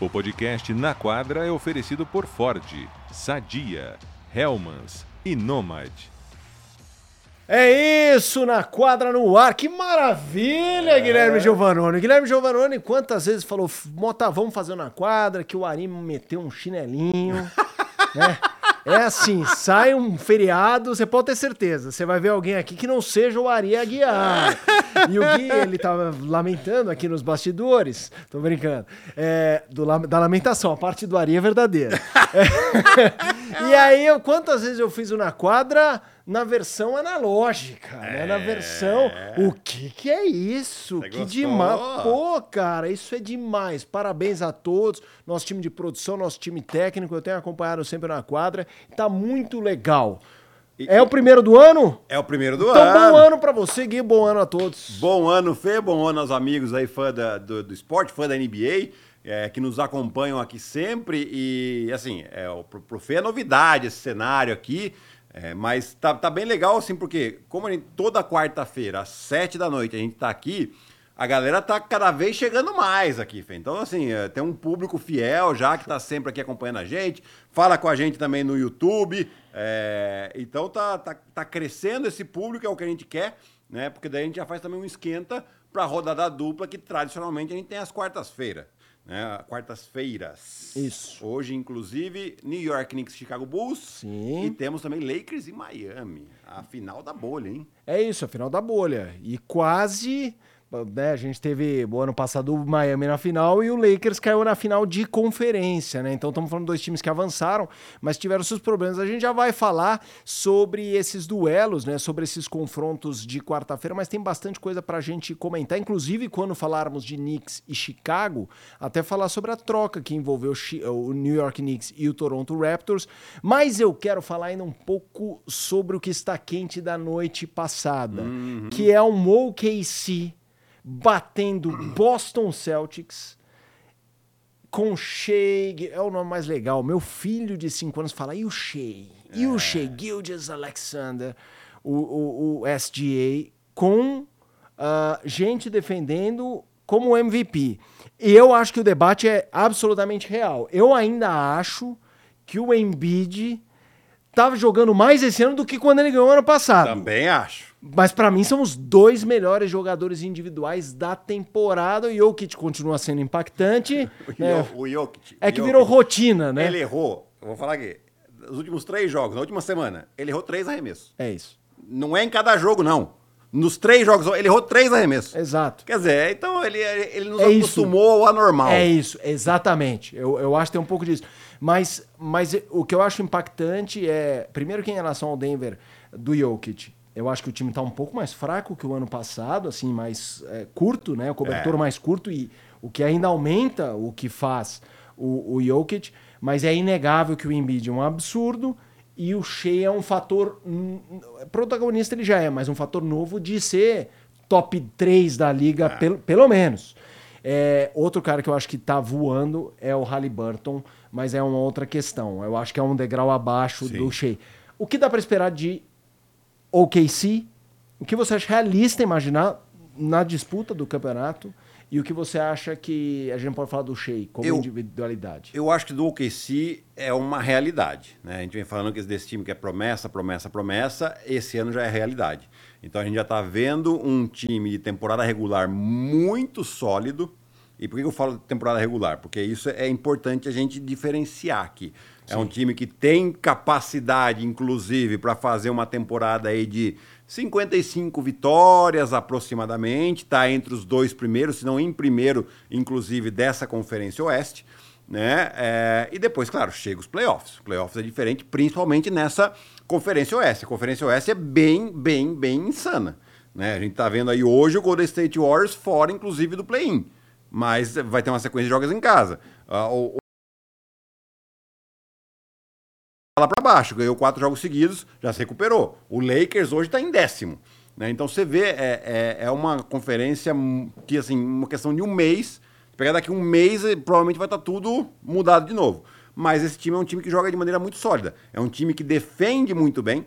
O podcast Na Quadra é oferecido por Ford, Sadia, Hellmans e Nomad. É isso, na quadra no ar. Que maravilha, é. Guilherme Giovanoni. Guilherme Giovanoni, quantas vezes falou, Mota, vamos fazer na quadra, que o Ari meteu um chinelinho, né? É assim, sai um feriado, você pode ter certeza. Você vai ver alguém aqui que não seja o Ari Aguiar. E o Gui, ele tava lamentando aqui nos bastidores. Tô brincando. É, do, da lamentação, a parte do Ari é verdadeira. É, e aí, eu, quantas vezes eu fiz o na quadra na versão analógica, é... né? Na é. versão. O que que é isso? Você que demais. Pô, cara, isso é demais. Parabéns a todos, nosso time de produção, nosso time técnico. Eu tenho acompanhado sempre na quadra. Tá muito legal. É o primeiro do ano? É o primeiro do então, ano. Então, bom ano para você, Gui. Bom ano a todos. Bom ano, Fê. Bom ano aos amigos aí, fã da, do, do esporte, fã da NBA. É, que nos acompanham aqui sempre. E, assim, é, pro, pro Fê é novidade esse cenário aqui. É, mas tá, tá bem legal, assim, porque como gente, toda quarta-feira, às sete da noite, a gente tá aqui, a galera tá cada vez chegando mais aqui, Fê. Então, assim, é, tem um público fiel já que tá sempre aqui acompanhando a gente, fala com a gente também no YouTube. É, então tá, tá, tá crescendo esse público, é o que a gente quer, né? Porque daí a gente já faz também um esquenta pra rodada dupla que tradicionalmente a gente tem às quartas-feiras né? Quartas-feiras. Isso. Hoje, inclusive, New York Knicks Chicago Bulls. Sim. E temos também Lakers e Miami. A final da bolha, hein? É isso, a final da bolha. E quase né, a gente teve o ano passado o Miami na final e o Lakers caiu na final de conferência, né? Então estamos falando de dois times que avançaram, mas tiveram seus problemas. A gente já vai falar sobre esses duelos, né? Sobre esses confrontos de quarta-feira, mas tem bastante coisa para a gente comentar. Inclusive, quando falarmos de Knicks e Chicago, até falar sobre a troca que envolveu o New York Knicks e o Toronto Raptors. Mas eu quero falar ainda um pouco sobre o que está quente da noite passada, uhum. que é um OKC batendo Boston Celtics com Shea, é o nome mais legal. Meu filho de 5 anos fala, e o Shea? E o é. Shea Gildas Alexander, o, o, o SGA, com uh, gente defendendo como MVP. E eu acho que o debate é absolutamente real. Eu ainda acho que o Embiid estava jogando mais esse ano do que quando ele ganhou ano passado. Também acho. Mas para mim são os dois melhores jogadores individuais da temporada. O Jokic continua sendo impactante. o, né? o Jokic. É que virou rotina, né? Ele errou, eu vou falar aqui, nos últimos três jogos, na última semana, ele errou três arremessos. É isso. Não é em cada jogo, não. Nos três jogos, ele errou três arremessos. Exato. Quer dizer, então ele, ele nos é acostumou isso. ao anormal. É isso, exatamente. Eu, eu acho que tem um pouco disso. Mas, mas o que eu acho impactante é, primeiro que em relação ao Denver do Jokic, eu acho que o time está um pouco mais fraco que o ano passado, assim, mais é, curto, né? O cobertor é. mais curto e o que ainda aumenta o que faz o, o Jokic, mas é inegável que o Embiid é um absurdo e o Shea é um fator protagonista ele já é, mas um fator novo de ser top 3 da liga é. pelo, pelo menos. É, outro cara que eu acho que está voando é o Halliburton, mas é uma outra questão. Eu acho que é um degrau abaixo Sim. do Shea. O que dá para esperar de OKC, o que você acha realista imaginar na disputa do campeonato e o que você acha que a gente pode falar do Shea como eu, individualidade? Eu acho que do OKC é uma realidade. Né? A gente vem falando que desse time que é promessa, promessa, promessa, esse ano já é realidade. Então a gente já está vendo um time de temporada regular muito sólido. E por que eu falo temporada regular? Porque isso é importante a gente diferenciar aqui. É um time que tem capacidade, inclusive, para fazer uma temporada aí de 55 vitórias aproximadamente, está entre os dois primeiros, se não em primeiro, inclusive, dessa Conferência Oeste. Né? É, e depois, claro, chega os playoffs. Playoffs é diferente, principalmente nessa Conferência Oeste. A Conferência Oeste é bem, bem, bem insana. Né? A gente está vendo aí hoje o Golden State Warriors fora, inclusive, do play-in. Mas vai ter uma sequência de jogos em casa. Uh, o, lá para baixo, ganhou quatro jogos seguidos, já se recuperou. O Lakers hoje está em décimo. Né? Então você vê, é, é, é, uma conferência que, assim, uma questão de um mês. Pegar daqui um mês, provavelmente vai estar tá tudo mudado de novo. Mas esse time é um time que joga de maneira muito sólida. É um time que defende muito bem.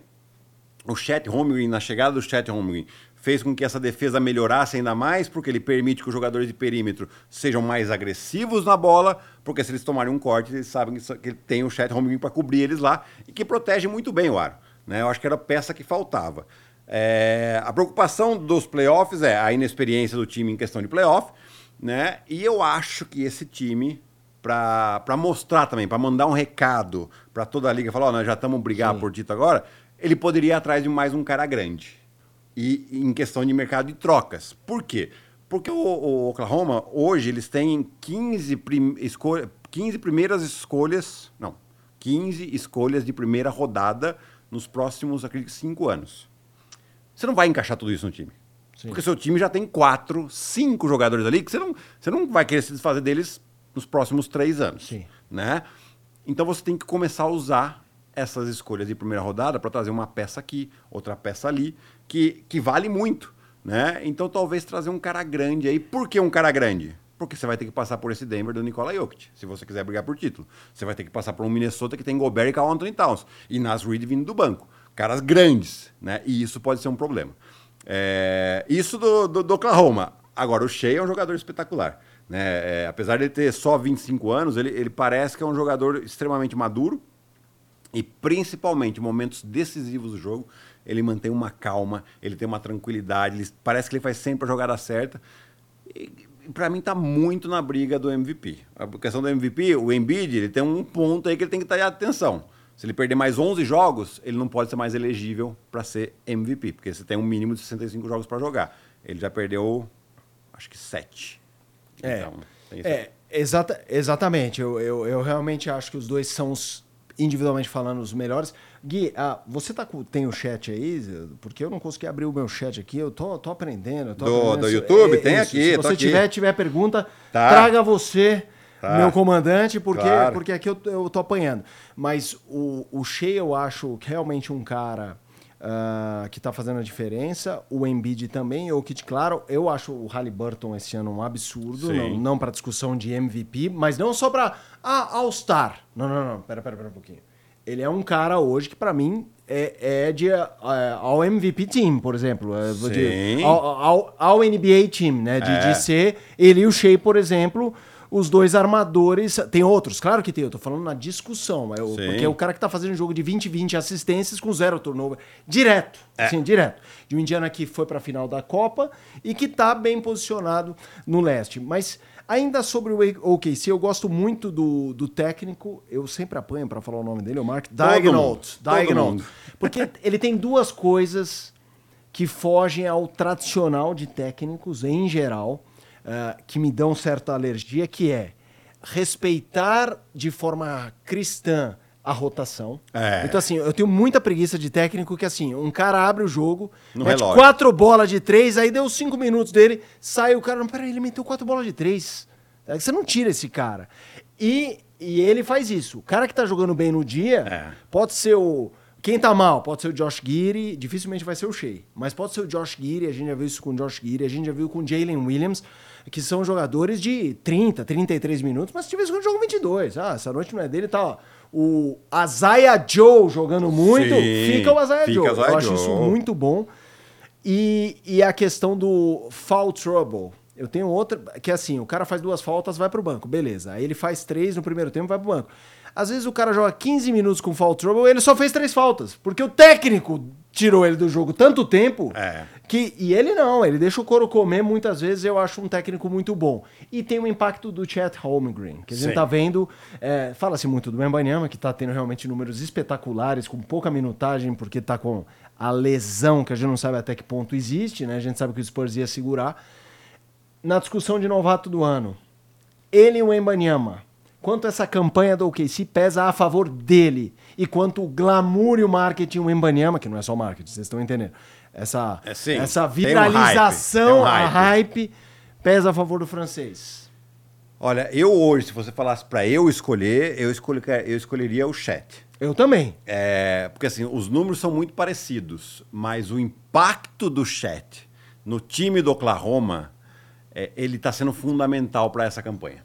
O Chet Holmgren, na chegada do Chet Holmgren, fez com que essa defesa melhorasse ainda mais, porque ele permite que os jogadores de perímetro sejam mais agressivos na bola, porque se eles tomarem um corte, eles sabem que tem o Chet Holmgren para cobrir eles lá e que protege muito bem o aro. Né? Eu acho que era a peça que faltava. É, a preocupação dos playoffs é a inexperiência do time em questão de playoff, né? E eu acho que esse time, para mostrar também, para mandar um recado para toda a liga, falar, oh, nós já estamos brigando por título agora, ele poderia ir atrás de mais um cara grande. E em questão de mercado de trocas. Por quê? Porque o, o Oklahoma, hoje, eles têm 15, prim, escolha, 15 primeiras escolhas, não, 15 escolhas de primeira rodada nos próximos, acredito, cinco anos. Você não vai encaixar tudo isso no time. Sim. Porque seu time já tem quatro, cinco jogadores ali que você não, você não vai querer se desfazer deles nos próximos três anos. Sim. Né? Então você tem que começar a usar essas escolhas de primeira rodada para trazer uma peça aqui, outra peça ali, que, que vale muito. Né? Então talvez trazer um cara grande aí. Por que um cara grande? Porque você vai ter que passar por esse Denver do Nikola Jokic, se você quiser brigar por título. Você vai ter que passar por um Minnesota que tem Gobert e Carl Anthony Towns. E Nas Reed vindo do banco caras grandes, né? E isso pode ser um problema. É, isso do, do, do, Oklahoma. Agora, o Shea é um jogador espetacular. Né? É, apesar de ele ter só 25 anos, ele, ele parece que é um jogador extremamente maduro e, principalmente, momentos decisivos do jogo, ele mantém uma calma, ele tem uma tranquilidade, ele, parece que ele faz sempre a jogada certa. E, para mim tá muito na briga do MVP. A questão do MVP, o Embiid, ele tem um ponto aí que ele tem que estar atenção. Se ele perder mais 11 jogos, ele não pode ser mais elegível para ser MVP, porque você tem um mínimo de 65 jogos para jogar. Ele já perdeu, acho que 7. É, então, é exata, exatamente. Eu, eu, eu, realmente acho que os dois são, os, individualmente falando, os melhores. Gui, ah, você tá com, tem o chat aí? Porque eu não consegui abrir o meu chat aqui. Eu tô, tô aprendendo. Tô do, aprendendo. do YouTube? É, tem isso. aqui. Se você tiver, tiver pergunta, tá. traga você Tá. meu comandante, porque, claro. porque aqui eu, eu tô apanhando. Mas o, o Shea eu acho realmente um cara uh, que tá fazendo a diferença. O Embiid também, o Kit Claro. Eu acho o Halliburton esse ano um absurdo, Sim. não, não para discussão de MVP, mas não só para ah, All-Star. Não, não, não, pera, pera, pera um pouquinho. Ele é um cara hoje que para mim é, é de uh, ao MVP team, por exemplo, é, de, ao, ao, ao, NBA team, né? De, é. de ser ele e o Shea, por exemplo, os dois armadores. Tem outros, claro que tem, eu tô falando na discussão. É o, porque é o cara que tá fazendo um jogo de 20, 20 assistências com zero turnover. Direto. É. Sim, direto. De um indiano que foi pra final da Copa e que tá bem posicionado no leste. Mas. Ainda sobre o OKC, eu gosto muito do, do técnico, eu sempre apanho para falar o nome dele, o Mark Daignault. Daignault. Porque ele tem duas coisas que fogem ao tradicional de técnicos em geral, uh, que me dão certa alergia, que é respeitar de forma cristã a rotação. É. Então, assim, eu tenho muita preguiça de técnico que, assim, um cara abre o jogo, no mete relógio. quatro bolas de três, aí deu cinco minutos dele, sai o cara, não, peraí, ele meteu quatro bolas de três. É você não tira esse cara. E, e ele faz isso. O cara que tá jogando bem no dia é. pode ser o. Quem tá mal? Pode ser o Josh Geary, dificilmente vai ser o Shea. Mas pode ser o Josh Geary, a gente já viu isso com o Josh Geary, a gente já viu com o Jalen Williams que são jogadores de 30, 33 minutos, mas tivesse um jogo 22. Ah, essa noite não é dele, tá. O Azaia Joe jogando muito, Sim, fica o Azaia Joe. Eu Joe. acho isso muito bom. E, e a questão do foul trouble. Eu tenho outra, que é assim, o cara faz duas faltas, vai pro banco, beleza. Aí ele faz três no primeiro tempo, vai pro banco. Às vezes o cara joga 15 minutos com foul trouble, ele só fez três faltas, porque o técnico tirou ele do jogo tanto tempo é. que e ele não, ele deixa o couro comer muitas vezes. Eu acho um técnico muito bom e tem o impacto do Chet Holmgren que a gente Sim. tá vendo. É, Fala-se muito do Mbanyama que tá tendo realmente números espetaculares com pouca minutagem porque tá com a lesão que a gente não sabe até que ponto existe, né? A gente sabe que o Spurs ia segurar. Na discussão de novato do ano, ele e o Mbanyama quanto essa campanha do OKC pesa a favor dele e quanto o glamour e o marketing, o Embanyama, que não é só marketing, vocês estão entendendo, essa, é, essa viralização, um hype. Um hype. a hype, pesa a favor do francês. Olha, eu hoje, se você falasse para eu escolher, eu, escolher, eu escolheria o Chat. Eu também. É, porque assim, os números são muito parecidos, mas o impacto do Chat no time do Oklahoma, é, ele está sendo fundamental para essa campanha.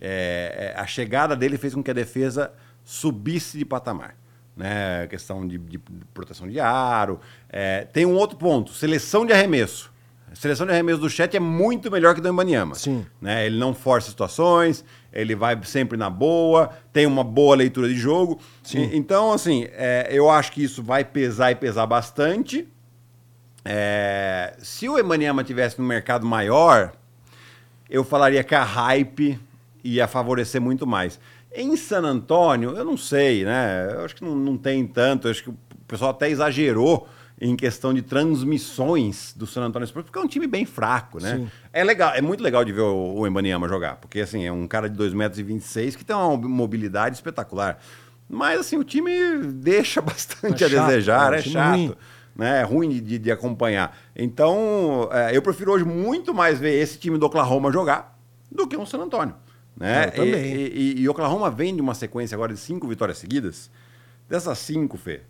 É, é, a chegada dele fez com que a defesa subisse de patamar. né? Questão de, de proteção de aro. É, tem um outro ponto: seleção de arremesso. A seleção de arremesso do chat é muito melhor que do Embanyama. Sim. Né? Ele não força situações, ele vai sempre na boa, tem uma boa leitura de jogo. Sim. E- então, assim, é, eu acho que isso vai pesar e pesar bastante. É, se o Embanyama tivesse no mercado maior, eu falaria que a hype ia favorecer muito mais. Em San Antônio, eu não sei, né? Eu acho que não, não tem tanto. Eu acho que o pessoal até exagerou em questão de transmissões do San Antonio Spurs, porque é um time bem fraco, né? Sim. É legal, é muito legal de ver o, o Embanyama jogar, porque assim, é um cara de 2,26 metros e 26 que tem uma mobilidade espetacular. Mas assim, o time deixa bastante É a chato, desejar, é é chato ruim. né? É ruim de- de, de acompanhar. Então, é, eu prefiro hoje muito mais ver esse time do Oklahoma jogar do que um San Antônio. Né? Eu também. E, e, e Oklahoma vem de uma sequência agora de cinco vitórias seguidas. Dessas cinco, Fê,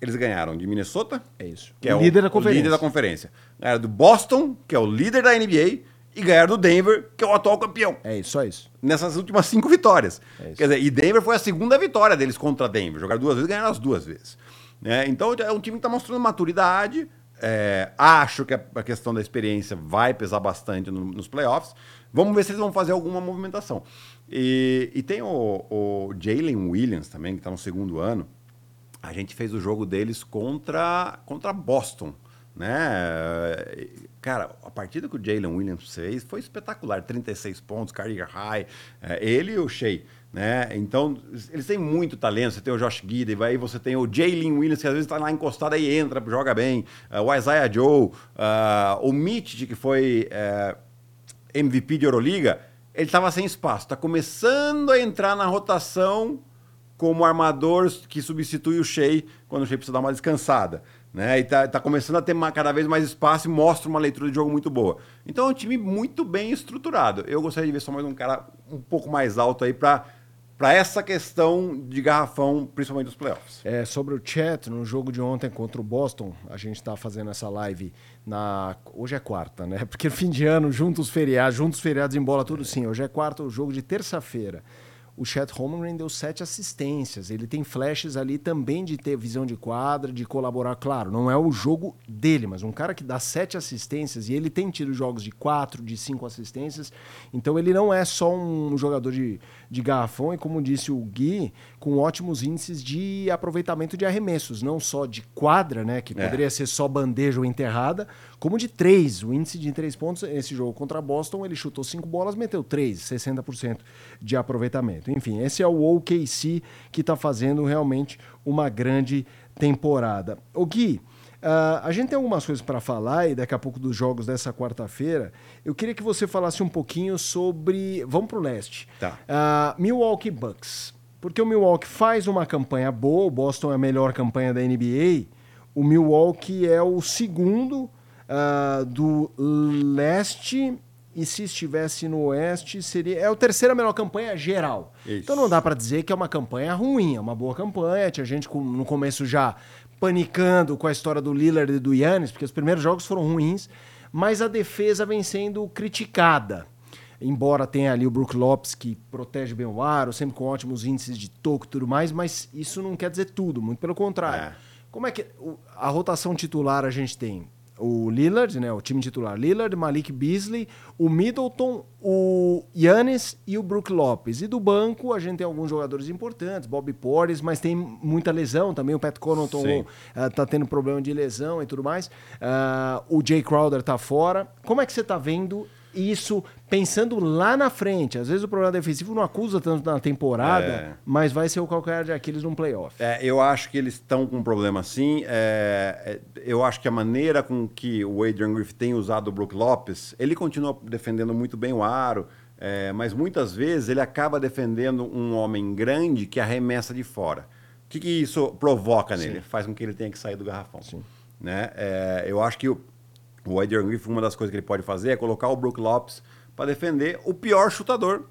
eles ganharam de Minnesota, É isso. que O é líder da o conferência. líder da conferência. Ganharam do Boston, que é o líder da NBA, e ganharam do Denver, que é o atual campeão É isso, só isso. nessas últimas cinco vitórias. É. Quer dizer, e Denver foi a segunda vitória deles contra Denver. Jogaram duas vezes e ganharam as duas vezes. Né? Então é um time que está mostrando maturidade. É, acho que a, questão da experiência vai pesar bastante no- nos playoffs. Vamos ver se eles vão fazer alguma movimentação. E, e tem o, o Jalen Williams também, que está no segundo ano. A gente fez o jogo deles contra, contra Boston, né? Cara, a partida que o Jalen Williams fez foi espetacular. 36 pontos, career high. É, ele e o Shea, né? Então, eles têm muito talento. Você tem o Josh Giddey, aí você tem o Jalen Williams, que às vezes está lá encostado e entra, joga bem. É, o Isaiah Joe, ah, o Mitch, que foi... é, MVP de Euroliga, ele estava sem espaço. Está começando a entrar na rotação como armador que substitui o Shea quando o Shea precisa dar uma descansada. Né? E tá, tá começando a ter cada vez mais espaço e mostra uma leitura de jogo muito boa. Então é um time muito bem estruturado. Eu gostaria de ver só mais um cara um pouco mais alto aí para essa questão de garrafão, principalmente dos playoffs. É, sobre o chat, no jogo de ontem contra o Boston, a gente está fazendo essa live na. Hoje é quarta, né? Porque fim de ano, junto os feriados, juntos os feriados embola tudo sim. Hoje é quarta, o jogo de terça-feira. O Chet Holmgren deu sete assistências. Ele tem flashes ali também de ter visão de quadra, de colaborar. Claro, não é o jogo dele, mas um cara que dá sete assistências e ele tem tido jogos de quatro, de cinco assistências. Então ele não é só um jogador de, de garrafão e, como disse o Gui, com ótimos índices de aproveitamento de arremessos, não só de quadra, né, que É. poderia ser só bandeja ou enterrada, como de três. O índice de três pontos, nesse jogo contra Boston, ele chutou cinco bolas, meteu três, 60% de aproveitamento. Enfim, esse é o OKC que está fazendo realmente uma grande temporada. O Gui, ah, a gente tem algumas coisas para falar e daqui a pouco dos jogos dessa quarta-feira. Eu queria que você falasse um pouquinho sobre. Vamos para o leste. Tá. Ah, Milwaukee Bucks. Porque o Milwaukee faz uma campanha boa, o Boston é a melhor campanha da NBA. O Milwaukee é o segundo ah, do leste. E se estivesse no oeste, seria. É a terceira melhor campanha geral. Isso. Então não dá para dizer que é uma campanha ruim, é uma boa campanha. Tinha gente no começo já panicando com a história do Lillard e do Yannis, porque os primeiros jogos foram ruins, mas a defesa vem sendo criticada. Embora tenha ali o Brook Lopes que protege bem o aro, sempre com ótimos índices de toco e tudo mais, mas isso não quer dizer tudo, muito pelo contrário. É. Como é que a rotação titular a gente tem? O Lillard, né, o time titular Lillard, Malik Beasley, o Middleton, o Yannis e o Brook Lopes. E do banco a gente tem alguns jogadores importantes, Bobby Portis, mas tem muita lesão também, o Pat Connaughton Sim. ah, tá tendo problema de lesão e tudo mais. Ah, o Jay Crowder tá fora. Como é que você tá vendo isso pensando lá na frente? Às vezes o problema defensivo não acusa tanto na temporada, É. mas vai ser o calcanhar de Aquiles num playoff. É, eu acho que eles estão com um problema sim. É, é, eu acho que a maneira com que o Adrian Griffith tem usado o Brook Lopes, ele continua defendendo muito bem o aro, é, mas muitas vezes ele acaba defendendo um homem grande que arremessa de fora. O que, que isso provoca nele? Faz com que ele tenha que sair do garrafão. Sim. Né? É, eu acho que o, o Adrian Griffith, uma das coisas que ele pode fazer é colocar o Brook Lopes para defender o pior chutador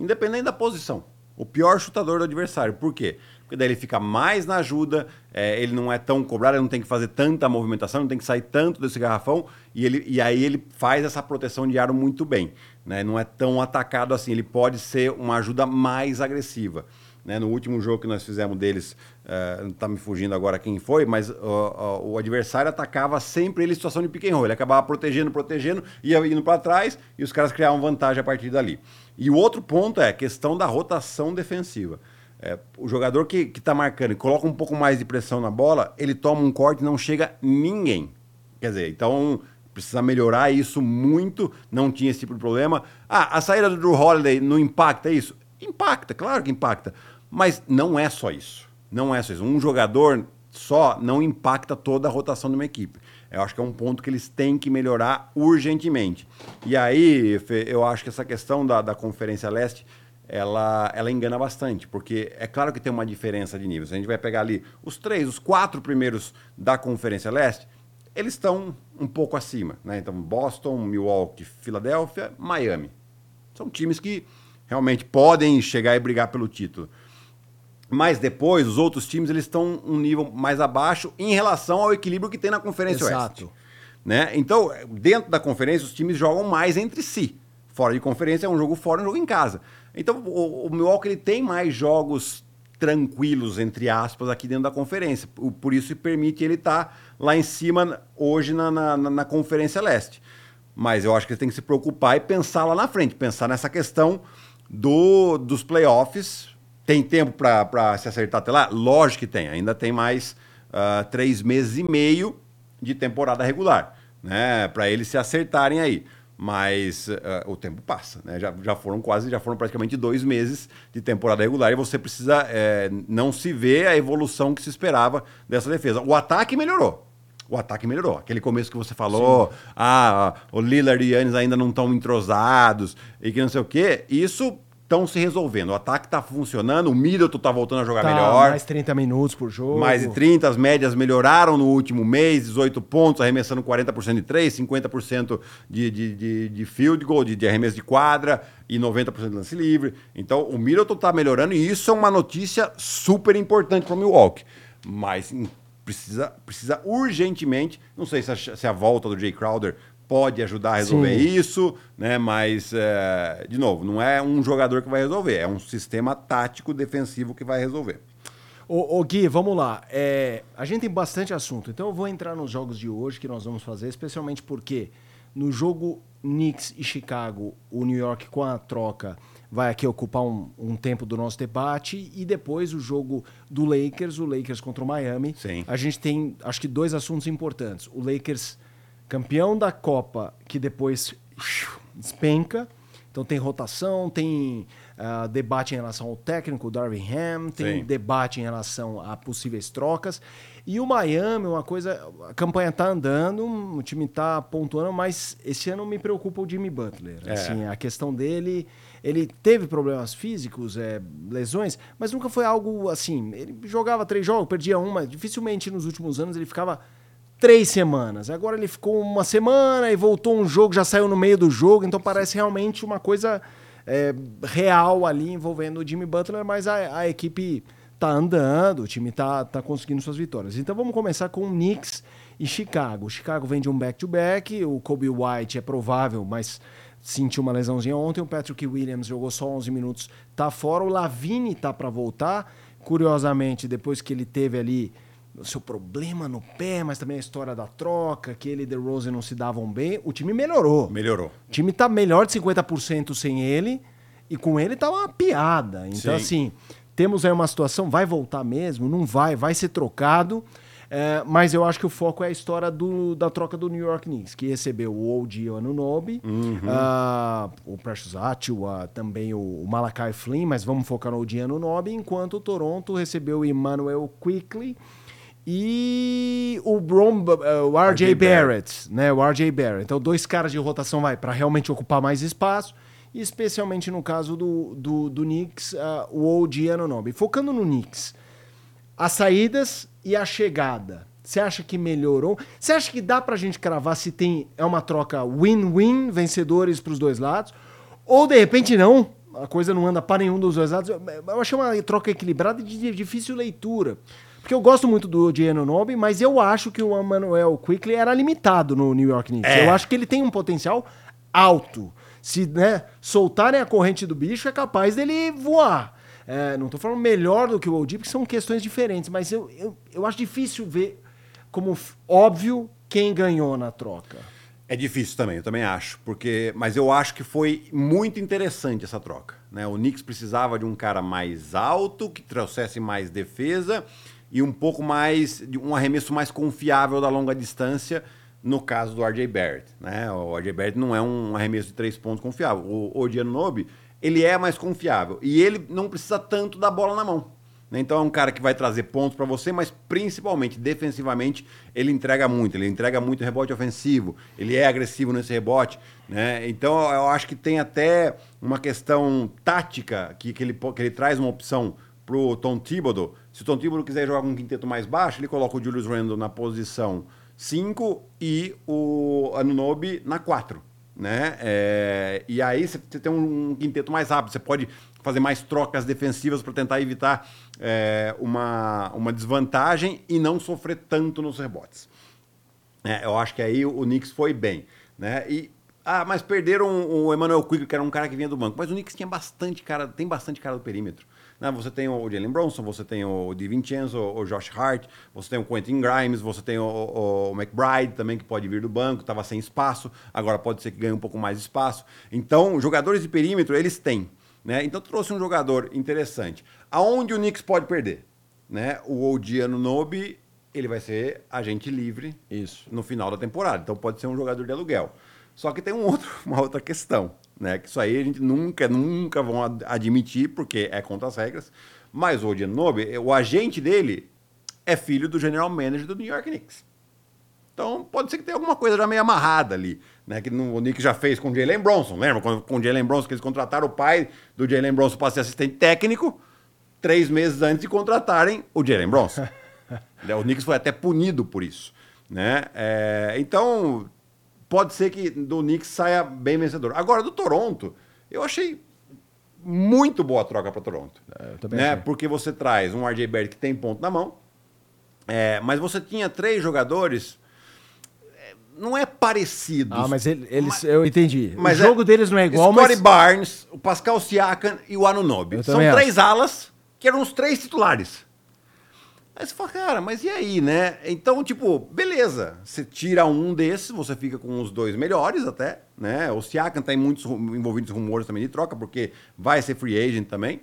independente da posição. O pior chutador do adversário. Por quê? Porque daí ele fica mais na ajuda, é, ele não é tão cobrado, ele não tem que fazer tanta movimentação, não tem que sair tanto desse garrafão, e, ele, e aí ele faz essa proteção de aro muito bem. Né? Não é tão atacado assim, ele pode ser uma ajuda mais agressiva. Né? No último jogo que nós fizemos deles, uh, não está me fugindo agora quem foi, mas uh, uh, o adversário atacava sempre ele em situação de pick and roll. Ele acabava protegendo, protegendo, ia indo para trás e os caras criavam vantagem a partir dali. E o outro ponto é a questão da rotação defensiva. É, o jogador que está marcando e coloca um pouco mais de pressão na bola, ele toma um corte e não chega ninguém. Quer dizer, então precisa melhorar isso muito. Não tinha esse tipo de problema. Ah, a saída do Drew Holiday não impacta isso? Impacta, claro que impacta. Mas não é só isso. Não é só isso. Um jogador só não impacta toda a rotação de uma equipe. Eu acho que é um ponto que eles têm que melhorar urgentemente. E aí, Fê, eu acho que essa questão da, da Conferência Leste, ela, ela engana bastante, porque é claro que tem uma diferença de níveis. A gente vai pegar ali os três, os quatro primeiros da Conferência Leste, eles estão um pouco acima. Né? Então, Boston, Milwaukee, Filadélfia, Miami. São times que realmente podem chegar e brigar pelo título. Mas depois, os outros times eles estão um nível mais abaixo em relação ao equilíbrio que tem na Conferência Exato. Oeste. Né? Então, dentro da conferência, os times jogam mais entre si. Fora de conferência é um jogo fora, um jogo em casa. Então, o, o Milwaukee ele tem mais jogos tranquilos, entre aspas, aqui dentro da conferência. Por isso permite ele estar tá lá em cima hoje na, na, na, Conferência Leste. Mas eu acho que ele tem que se preocupar e pensar lá na frente, pensar nessa questão do, dos playoffs tem tempo para se acertar até lá? Lógico que tem. Ainda tem mais uh, três meses e meio de temporada regular, né? Para eles se acertarem aí. Mas uh, o tempo passa, né? Já, já foram quase, já foram praticamente dois meses de temporada regular e você precisa é, não se ver a evolução que se esperava dessa defesa. O ataque melhorou. O ataque melhorou. Aquele começo que você falou, Sim. ah, o Lillard e Yannis ainda não estão entrosados e que não sei o quê. Isso estão se resolvendo. O ataque está funcionando, o Middleton está voltando a jogar tá, melhor. Mais 30 minutos por jogo. Mais de 30, as médias melhoraram no último mês, 18 pontos, arremessando 40% de 3, 50% de, de, de, de field goal, de, de arremesso de quadra e 90% de lance livre. Então o Middleton está melhorando e isso é uma notícia super importante para o Milwaukee. Mas hum, precisa, precisa urgentemente, não sei se a, se a volta do Jay Crowder pode ajudar a resolver Sim. isso, né? Mas, é, de novo, não é um jogador que vai resolver, é um sistema tático defensivo que vai resolver. Ô, ô Gui, vamos lá. É, a gente tem bastante assunto, então eu vou entrar nos jogos de hoje que nós vamos fazer, especialmente porque no jogo Knicks e Chicago, o New York com a troca vai aqui ocupar um, um, tempo do nosso debate e depois o jogo do Lakers, o Lakers contra o Miami. Sim. A gente tem, acho que dois assuntos importantes. O Lakers campeão da Copa que depois despenca. Então tem rotação, tem uh, debate em relação ao técnico, Darvin Ham, tem Sim. debate em relação a possíveis trocas. E o Miami, uma coisa, a campanha tá andando, o time tá pontuando, mas esse ano me preocupa o Jimmy Butler. É. Assim, a questão dele, ele teve problemas físicos, é, lesões, mas nunca foi algo assim. Ele jogava três jogos, perdia um, mas dificilmente nos últimos anos ele ficava três semanas. Agora ele ficou uma semana e voltou um jogo, já saiu no meio do jogo, então parece realmente uma coisa é, real ali envolvendo o Jimmy Butler, mas a, a, equipe tá andando, o time tá, tá conseguindo suas vitórias. Então vamos começar com o Knicks e Chicago. O Chicago vem de um back-to-back, -back, o Kobe White é provável, mas sentiu uma lesãozinha ontem, o Patrick Williams jogou só 11 minutos, tá fora, o Lavine tá para voltar. Curiosamente, depois que ele teve ali o seu problema no pé, mas também a história da troca, que ele e Rose não se davam bem, o time melhorou. Melhorou. O time tá melhor de 50% sem ele, e com ele tá uma piada. Então, Sim. assim, temos aí uma situação, vai voltar mesmo? Não vai, vai ser trocado. É, mas eu acho que o foco é a história do, da troca do New York Knicks, que recebeu o OG Anunobi, uhum. uh, o Precious Achiuwa, também o, o Malachi Flynn, mas vamos focar no OG Anunobi, enquanto o Toronto recebeu o Emmanuel Quickly, e o, Brom, uh, o RJ, Barrett, né? O RJ Barrett. Então, dois caras de rotação vai para realmente ocupar mais espaço. E especialmente no caso do, do, do Knicks, uh, o OG Anunobi. Focando no Knicks, as saídas e a chegada. Você acha que melhorou? Você acha que dá pra gente cravar se tem é uma troca win-win, vencedores para os dois lados? Ou de repente não? A coisa não anda para nenhum dos dois lados. Eu achei uma troca equilibrada e de difícil leitura. Porque eu gosto muito do Giannonobi, mas eu acho que o Emmanuel Quickly era limitado no New York Knicks. É. Eu acho que ele tem um potencial alto. Se né, soltarem a corrente do bicho, é capaz dele voar. É, não tô falando melhor do que o OG, porque são questões diferentes, mas eu, eu, eu acho difícil ver como óbvio quem ganhou na troca. É difícil também, eu também acho, porque, mas eu acho que foi muito interessante essa troca. Né? O Knicks precisava de um cara mais alto, que trouxesse mais defesa e um pouco mais, um arremesso mais confiável da longa distância, no caso do RJ Barrett. Né? O RJ Barrett não é um arremesso de três pontos confiável. O Odianobi, ele é mais confiável e ele não precisa tanto da bola na mão. né? Então é um cara que vai trazer pontos para você, mas principalmente defensivamente ele entrega muito. Ele entrega muito rebote ofensivo, ele é agressivo nesse rebote. Né? Então eu acho que tem até uma questão tática que, que, ele, que ele traz uma opção pro Tom Thibodeau. Se o Tom Thibodeau quiser jogar um quinteto mais baixo, ele coloca o Julius Randle na posição 5 e o Anunobi na 4 né? É, e aí você tem um, quinteto mais rápido, você pode fazer mais trocas defensivas para tentar evitar é, uma, uma desvantagem e não sofrer tanto nos rebotes. É, eu acho que aí o Knicks foi bem, né? E ah, mas perderam o Emmanuel Quigley, que era um cara que vinha do banco. Mas o Knicks tinha bastante cara, tem bastante cara do perímetro. Né? Você tem o Jalen Bronson, você tem o DiVincenzo, o Josh Hart, você tem o Quentin Grimes, você tem o, o, o McBride também, que pode vir do banco, estava sem espaço, agora pode ser que ganhe um pouco mais de espaço. Então, jogadores de perímetro, eles têm. Né? Então, trouxe um jogador interessante. Aonde o Knicks pode perder? Né? O Odi Anunobi, ele vai ser agente livre Isso. no final da temporada. Então pode ser um jogador de aluguel. Só que tem um outro, uma outra questão, né? Que isso aí a gente nunca, nunca vão ad- admitir, porque é contra as regras. Mas o Odianobi, o agente dele é filho do general manager do New York Knicks. Então pode ser que tenha alguma coisa já meio amarrada ali, né? Que no- o Knicks já fez com o Jalen Bronson. Lembra quando- com o Jalen Bronson que eles contrataram o pai do Jalen Bronson para ser assistente técnico, três meses antes de contratarem o Jalen Bronson. O Knicks foi até punido por isso. Né? É, então, pode ser que do Knicks saia bem vencedor. Agora, do Toronto, eu achei muito boa a troca para Toronto. É, eu também né? achei. Porque você traz um RJ Barrett que tem ponto na mão, é, mas você tinha três jogadores. é, Não é parecidos. Ah, mas ele- eles, eu entendi. Mas o jogo deles não é igual, Scottie mas... Barnes, o Pascal Siakam e o Anunobi. Eu São três alas que eram os três titulares. Aí você fala, cara, mas e aí, né? Então, tipo, beleza. Você tira um desses, você fica com os dois melhores até, né? O Siakam tá em muitos envolvidos rumores também de troca, porque vai ser free agent também.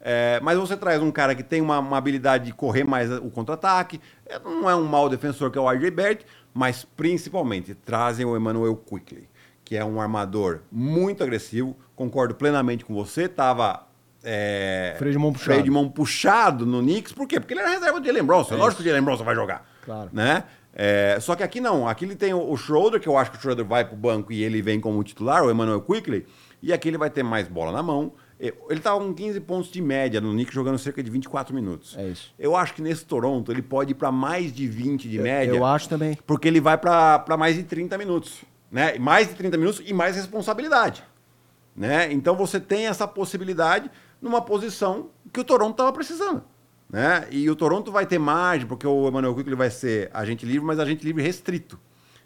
É, mas você traz um cara que tem uma, uma habilidade de correr mais o contra-ataque, é, não é um mau defensor que é o RJ Barrett, mas principalmente trazem o Emmanuel Quickly, que é um armador muito agressivo. Concordo plenamente com você, tava é, Freio de mão puxado. freio de mão puxado no Knicks, por quê? Porque ele era reserva de Jalen Bronson. É lógico que o Jalen Bronson vai jogar. Claro. Né? É, só que aqui não. Aqui ele tem o, o Schroeder, que eu acho que o Schroeder vai pro banco e ele vem como titular, o Emmanuel Quickly. E aqui ele vai ter mais bola na mão. Ele tá com 15 pontos de média no Knicks, jogando cerca de 24 minutos. É isso. Eu acho que nesse Toronto ele pode ir para mais de 20 de média. Eu acho também. Porque ele vai para mais de 30 minutos. Né? Mais de 30 minutos e mais responsabilidade. Né? Então você tem essa possibilidade numa posição que o Toronto estava precisando. Né? E o Toronto vai ter margem, porque o Emmanuel Quickly vai ser agente livre, mas agente livre restrito.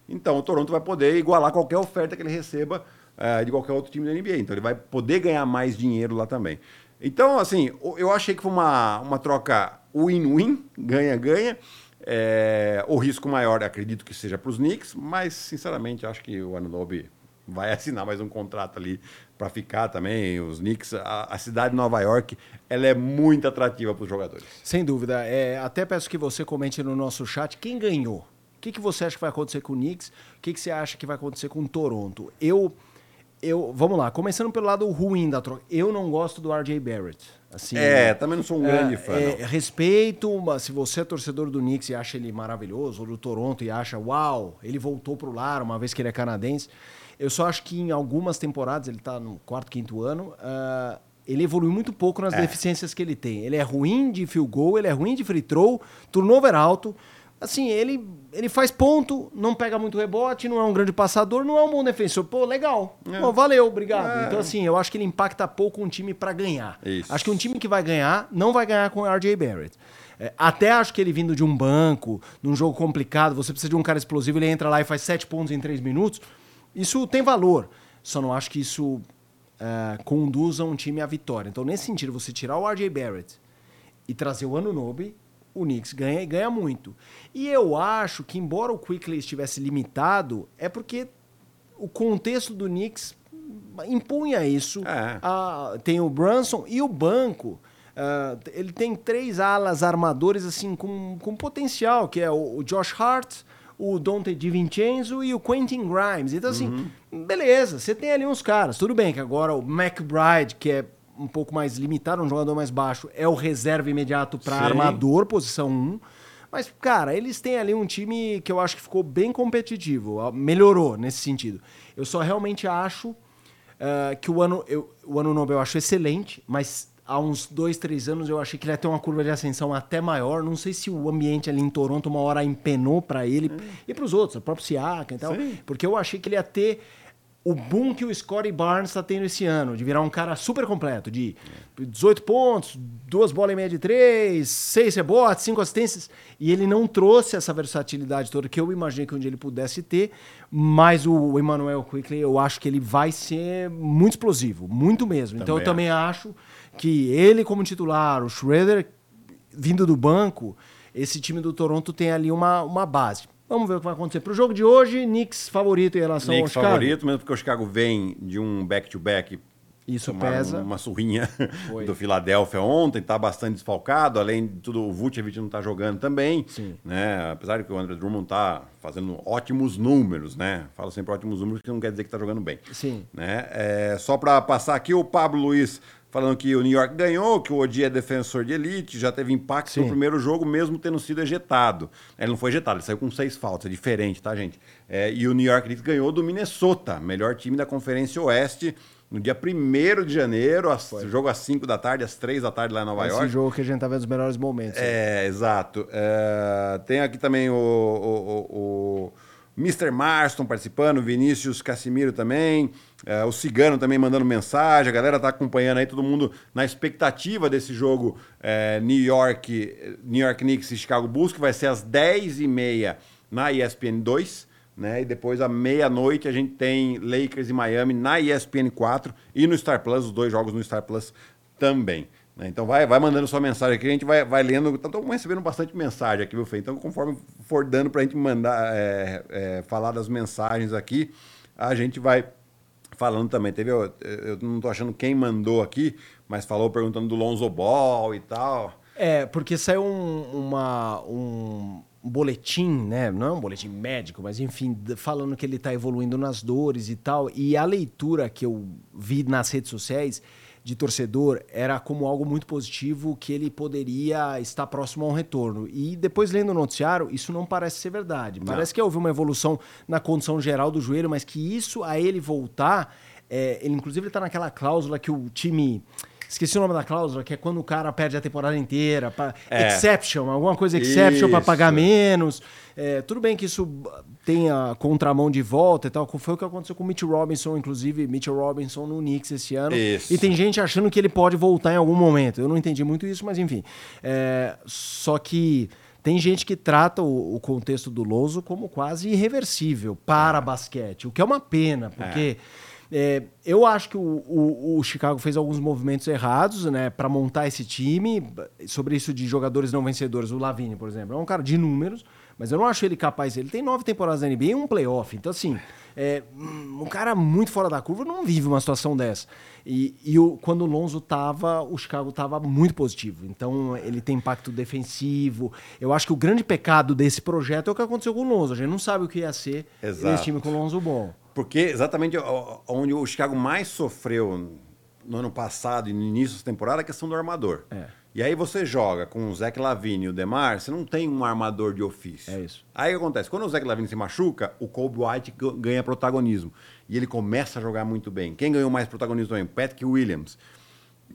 Então o Toronto vai poder igualar qualquer oferta que ele receba eh, de qualquer outro time da NBA. Então ele vai poder ganhar mais dinheiro lá também. Então, assim, eu achei que foi uma, uma troca win-win, ganha-ganha. É, o risco maior, acredito que seja para os Knicks, mas sinceramente acho que o Anunobi vai assinar mais um contrato ali para ficar também. Os Knicks, a, a cidade de Nova York, ela é muito atrativa para os jogadores. Sem dúvida. É, até peço que você comente no nosso chat quem ganhou. O que, que você acha que vai acontecer com o Knicks? O que, que você acha que vai acontecer com o Toronto? Eu, eu, vamos lá, começando pelo lado ruim da troca. Eu não gosto do RJ Barrett. Assim, É, também não sou um grande é, fã. é, respeito, mas se você é torcedor do Knicks e acha ele maravilhoso, ou do Toronto e acha, uau, ele voltou pro lar uma vez que ele é canadense. Eu só acho que em algumas temporadas, ele tá no quarto, quinto ano, ah, ele evoluiu muito pouco nas É. deficiências que ele tem. Ele é ruim de field goal, ele é ruim de free throw, turnover alto. Assim, ele, ele faz ponto, não pega muito rebote, não é um grande passador, não é um bom defensor. Pô, legal. Pô, valeu, obrigado. Então, assim, eu acho que ele impacta pouco um time pra ganhar. Isso. Acho que um time que vai ganhar, não vai ganhar com o RJ Barrett. É, até acho que ele vindo de um banco, num jogo complicado, você precisa de um cara explosivo, ele entra lá e faz sete pontos em três minutos. Isso tem valor. Só não acho que isso uh, conduzam um time à vitória. Então, nesse sentido, você tirar o RJ Barrett e trazer o Anunobi, o Knicks ganha e ganha muito. E eu acho que, embora o Quickly estivesse limitado, é porque o contexto do Knicks impunha isso. É. Tem o Brunson e o banco. Uh, ele tem três alas armadores assim com, com potencial, que é o, o Josh Hart, o Dante DiVincenzo e o Quentin Grimes. Então, assim, uhum. beleza, você tem ali uns caras. Tudo bem que agora o McBride, que é um pouco mais limitado, um jogador mais baixo, é o reserva imediato para armador, posição 1. Mas, cara, eles têm ali um time que eu acho que ficou bem competitivo, melhorou nesse sentido. Eu só realmente acho uh, que o ano, eu, o ano Nobel eu acho excelente, mas há uns dois, três anos eu achei que ele ia ter uma curva de ascensão até maior. Não sei se o ambiente ali em Toronto uma hora empenou para ele hum. e para os outros, o próprio Siaka e tal, Sim. porque eu achei que ele ia ter o boom que o Scottie Barnes está tendo esse ano, de virar um cara super completo, de 18 pontos, duas bolas e meia de três, seis rebotes, cinco assistências, e ele não trouxe essa versatilidade toda que eu imaginei que um dia ele pudesse ter, mas o Emmanuel Quickly, eu acho que ele vai ser muito explosivo, muito mesmo. Também então eu também acho que ele como titular, o Schroeder vindo do banco, esse time do Toronto tem ali uma, uma base. Vamos ver o que vai acontecer. Para o jogo de hoje, Knicks favorito em relação Knicks ao Chicago? favorito, mesmo porque o Chicago vem de um back-to-back. -back, Isso pesa. Uma surrinha Foi. do Philadelphia ontem, está bastante desfalcado. Além de tudo, o Vucevic não está jogando também. Sim. Né? Apesar de que o André Drummond está fazendo ótimos números, né? Falo sempre ótimos números, que não quer dizer que está jogando bem. Sim. Né? É, só para passar aqui, o Pablo Luiz falando que o New York ganhou, que o Odi é defensor de elite, já teve impacto Sim. no primeiro jogo, mesmo tendo sido ejetado. Ele não foi ejetado, ele saiu com seis faltas, é diferente, tá, gente? É, e o New York Knicks ganhou do Minnesota, melhor time da Conferência Oeste, no dia 1 de janeiro, jogo às 5 da tarde, às 3 da tarde lá em Nova Esse York. Esse jogo que a gente tá vendo os melhores momentos. É, né? exato. É, tem aqui também o, o, o, o Mr. Marston participando, Vinícius Casimiro também, é, o Cigano também mandando mensagem, a galera tá acompanhando aí, todo mundo na expectativa desse jogo é, New York, New York Knicks e Chicago Bulls, que vai ser às 10h30 na ESPN 2, né? E depois à meia-noite a gente tem Lakers e Miami na ESPN 4 e no Star Plus, os dois jogos no Star Plus também. Né? Então vai, vai mandando sua mensagem aqui, a gente vai, vai lendo. Estamos recebendo bastante mensagem aqui, viu, Fê? Então, conforme for dando para a gente mandar, é, é, falar das mensagens aqui, a gente vai falando também. Teve, eu, eu não estou achando quem mandou aqui, mas falou perguntando do Lonzo Ball e tal. É, porque saiu um, uma, um boletim, né? Não é um boletim médico, mas enfim, falando que ele está evoluindo nas dores e tal. E a leitura que eu vi nas redes sociais de torcedor era como algo muito positivo que ele poderia estar próximo a um retorno. E depois lendo o noticiário, isso não parece ser verdade. Parece não. que houve uma evolução na condição geral do joelho, mas que isso a ele voltar, é, ele inclusive está naquela cláusula que o time Esqueci o nome da cláusula, que é quando o cara perde a temporada inteira. Pra, é. Exception, alguma coisa exception para pagar menos. É, tudo bem que isso tem a contramão de volta e tal. Foi o que aconteceu com o Mitch Robinson, inclusive, Mitch Robinson no Knicks esse ano. Isso. E tem gente achando que ele pode voltar em algum momento. Eu não entendi muito isso, mas enfim. É, só que tem gente que trata o, o, contexto do Loso como quase irreversível para é. basquete, o que é uma pena, porque. É é, eu acho que o, o, o, Chicago fez alguns movimentos errados né, para montar esse time. Sobre isso de jogadores não vencedores, o Lavigne, por exemplo, é um cara de números, mas eu não acho ele capaz. Ele tem nove temporadas na NBA e um playoff. Então, assim, é, um cara muito fora da curva não vive uma situação dessa. E, e o, quando o Lonzo tava, o Chicago tava muito positivo. Então, ele tem impacto defensivo. Eu acho que o grande pecado desse projeto é o que aconteceu com o Lonzo. A gente não sabe o que ia ser Exato. esse time com o Lonzo bom. Porque exatamente onde o Chicago mais sofreu no ano passado e no início da temporada a questão do armador. É. E aí você joga com o Zach Lavine e o Demar, você não tem um armador de ofício. É isso. Aí o que acontece? Quando o Zach Lavine se machuca, o Kobe White ganha protagonismo. E ele começa a jogar muito bem. Quem ganhou mais protagonismo também? Patrick Williams.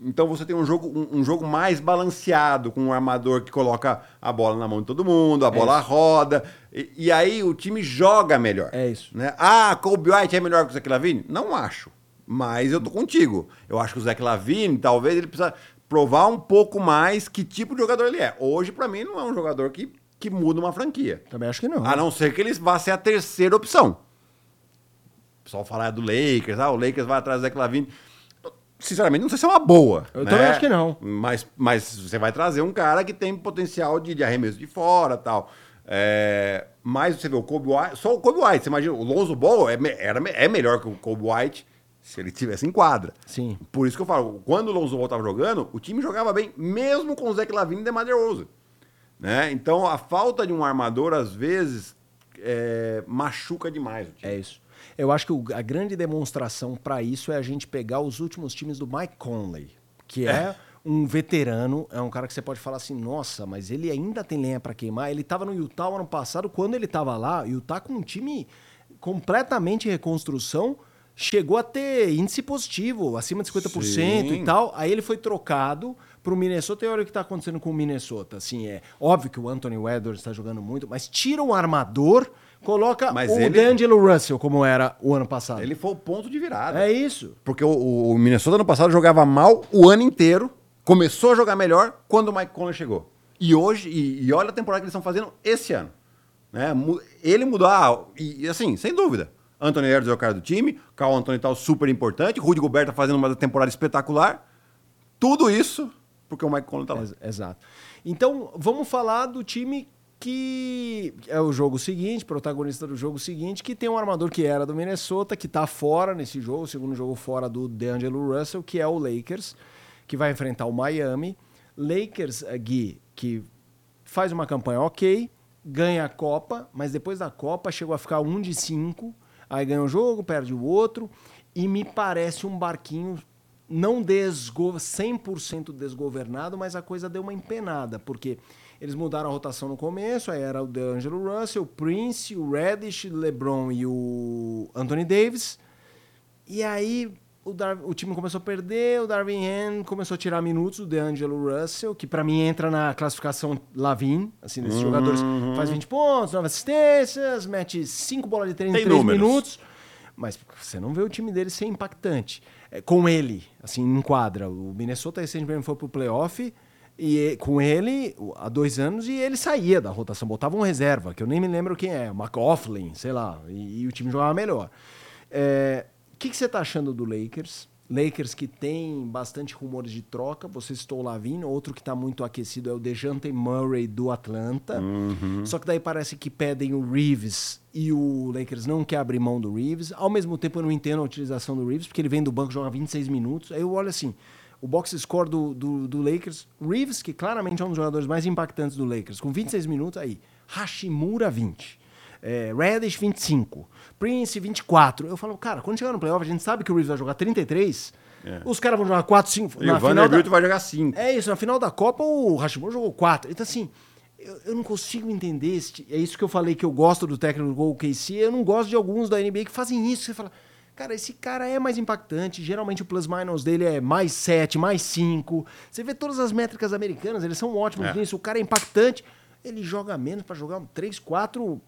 Então você tem um jogo, um, um, jogo mais balanceado, com um armador que coloca a bola na mão de todo mundo, a é bola roda. E, e, aí o time joga melhor. É isso. Né? Ah, Kobe White é melhor que o Zach Lavine? Não acho. Mas eu tô contigo. Eu acho que o Zach Lavine, talvez ele precisa provar um pouco mais que tipo de jogador ele é. Hoje, para mim, não é um jogador que, que muda uma franquia. Também acho que não. A não ser que ele vá ser a terceira opção. O pessoal falar do Lakers, ah, o Lakers vai atrás do Zach Lavine. sinceramente, não sei se é uma boa. Eu né? também acho que não. Mas, mas você vai trazer um cara que tem potencial de, de arremesso de fora tal. É, mas você vê o Kobe White, só o Kobe White, você imagina, o Lonzo Ball é, era, é melhor que o Kobe White se ele tivesse em quadra. Sim. Por isso que eu falo, quando o Lonzo Ball estava jogando, o time jogava bem, mesmo com o Zach Lavine e DeMar DeRozan. Né? Então, a falta de um armador, às vezes, é, machuca demais o time. É isso. Eu acho que o- a grande demonstração para isso é a gente pegar os últimos times do Mike Conley, que é, um veterano, é um cara que você pode falar assim, nossa, mas ele ainda tem lenha para queimar. Ele estava no Utah ano passado, quando ele estava lá, o Utah com um time completamente em reconstrução, chegou a ter índice positivo, acima de 50% e Sim. tal. Aí ele foi trocado pro Minnesota e olha o que tá acontecendo com o Minnesota. Assim, é óbvio que o Anthony Edwards está jogando muito, mas tira um armador, coloca Mas o ele- D'Angelo Russell, como era o ano passado. Ele foi o ponto de virada. É isso. Porque o, o Minnesota ano passado jogava mal o ano inteiro, começou a jogar melhor quando o Mike Conley chegou. E hoje, e, e olha a temporada que eles estão fazendo esse ano. Né? Ele mudou, ah, e, e assim, sem dúvida. Anthony Edwards é o cara do time, Carl Anthony tá super importante, Rudy Gobert tá fazendo uma temporada espetacular. Tudo isso porque o Mike Conley tá lá. Ex- Exato. Então, vamos falar do time que é o jogo seguinte, protagonista do jogo seguinte, que tem um armador que era do Minnesota, que tá fora nesse jogo, o segundo jogo fora do DeAngelo Russell, que é o Lakers, que vai enfrentar o Miami. Lakers, eh, Gui, que faz uma campanha ok, ganha a Copa, mas depois da Copa chegou a ficar um de cinco, aí ganha um jogo, perde o outro, e me parece um barquinho não desgo 100% desgovernado, mas a coisa deu uma empenada, porque eles mudaram a rotação no começo, aí era o DeAngelo Russell, o Prince, o Reddish, LeBron e o Anthony Davis, e aí o, Dar- o time começou a perder, o Darvin Ham começou a tirar minutos do DeAngelo Russell, que pra mim entra na classificação Lavin, assim, desses jogadores faz 20 pontos, 9 assistências, mete 5 bolas de treino em Tem 3 números. minutos. Mas você não vê o time dele ser impactante. É, com ele, assim, em quadra. O Minnesota recentemente foi pro playoff e com ele o- há dois anos e ele saía da rotação, botava um reserva, que eu nem me lembro quem é, McLaughlin, sei lá, e, e o time jogava melhor. É, O que, que você tá achando do Lakers? Lakers que tem bastante rumores de troca, você citou o Lavine, outro que tá muito aquecido é o Dejante Murray do Atlanta. Só que daí parece que pedem o Reeves e o Lakers não quer abrir mão do Reeves. Ao mesmo tempo eu não entendo a utilização do Reeves, porque ele vem do banco joga 26 minutos. Aí eu olho assim, o box score do, do, do Lakers, Reeves, que claramente é um dos jogadores mais impactantes do Lakers, com 26 minutos, aí, Hashimura 20. É, Reddish 25, Prince 24. Eu falo, cara, quando chegar no playoff, a gente sabe que o Reeves vai jogar 33. Os caras vão jogar 4, 5. E na o final Vanderbilt da... vai jogar 5. É isso, na final da Copa o Hashimura jogou 4. Então, assim, eu, eu não consigo entender. Este, é isso que eu falei que eu gosto do técnico do OKC. Eu não gosto de alguns da NBA que fazem isso. Você fala, cara, esse cara é mais impactante. Geralmente o plus-minus dele é mais 7, mais 5. Você vê todas as métricas americanas, eles são ótimos É. nisso. O cara é impactante. Ele joga menos pra jogar 3, 4.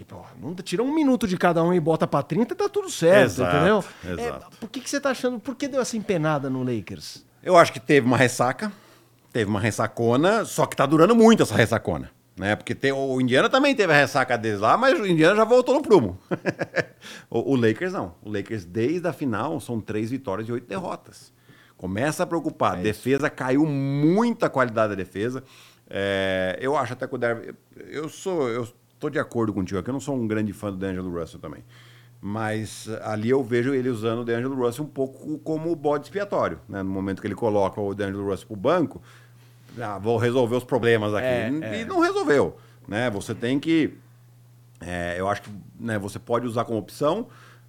Que, pô, não tira um minuto de cada um e bota pra 30, tá tudo certo, Exato, entendeu? exato. É, por que, que você tá achando? Por que deu essa empenada no Lakers? Eu acho que teve uma ressaca, teve uma ressacona, só que tá durando muito essa ressacona. Né? Porque tem- o Indiana também teve a ressaca deles lá, mas o Indiana já voltou no prumo. o, o Lakers não. O Lakers, desde a final, são três vitórias e oito derrotas. Começa a preocupar. É defesa caiu muito a qualidade da defesa. É, eu acho até que o Darwin. Eu sou. Eu tô de acordo contigo aqui. Eu não sou um grande fã do D'Angelo Russell também. Mas ali eu vejo ele usando o D'Angelo Russell um pouco como bode expiatório. Né? No momento que ele coloca o D'Angelo Russell pro banco, ah, vou resolver os problemas aqui. É, e é. não resolveu. Né? Você tem que. é, eu acho que né, você pode usar como opção,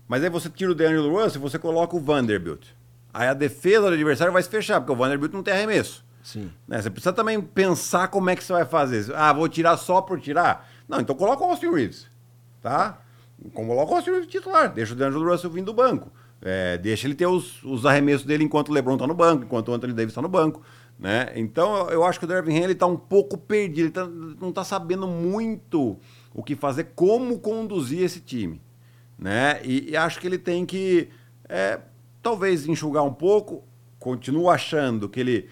mas aí você tira o D'Angelo Russell e você coloca o Vanderbilt. Aí a defesa do adversário vai se fechar, porque o Vanderbilt não tem arremesso. Sim. Né, Você precisa também pensar como é que você vai fazer. Ah, vou tirar só por tirar? Não, então coloca o Austin Reeves. Tá? Coloca o Austin Reeves titular. Deixa o D'Angelo Russell vindo do banco. É, deixa ele ter os, os arremessos dele enquanto o LeBron tá no banco, enquanto o Anthony Davis tá no banco. Né? Então eu, acho que o Dervin Ham ele tá um pouco perdido. Ele tá- não tá sabendo muito o que fazer, como conduzir esse time. Né? E, e acho que ele tem que é, talvez enxugar um pouco. Continuo achando que ele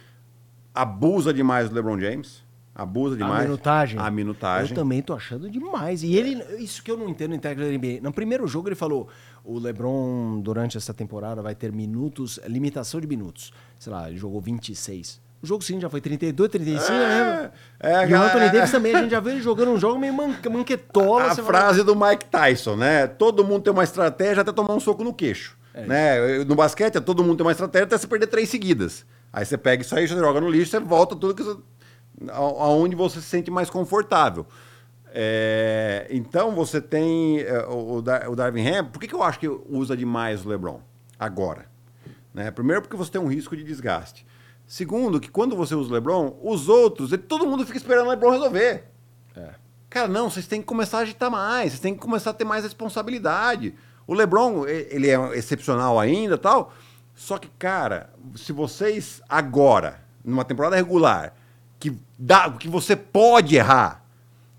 abusa demais do LeBron James. Abusa demais. A minutagem. A minutagem. Eu também tô achando demais. E ele, isso que eu não entendo no técnico da NBA. No primeiro jogo ele falou: o LeBron, durante essa temporada, vai ter minutos, limitação de minutos. Sei lá, ele jogou 26. O jogo seguinte já foi 32, 35, é, né? É, e o Anthony Davis também, a gente já viu ele jogando um jogo meio man manquetola. A frase fala... do Mike Tyson, né? Todo mundo tem uma estratégia até tomar um soco no queixo. É né? No basquete, todo mundo tem uma estratégia até você perder três seguidas. Aí você pega isso aí, você joga no lixo, você volta tudo que você, aonde você se sente mais confortável. É, então você tem é, o, o Darvin Ham. Por que, que eu acho que usa demais o LeBron agora? Né? Primeiro, porque você tem um risco de desgaste. Segundo, que quando você usa o LeBron, os outros, ele, todo mundo fica esperando o LeBron resolver. É. Cara, não, vocês têm que começar a agitar mais, vocês têm que começar a ter mais responsabilidade. O LeBron, ele é excepcional ainda tal. Só que, cara, se vocês agora, numa temporada regular, que, dá, que você pode errar,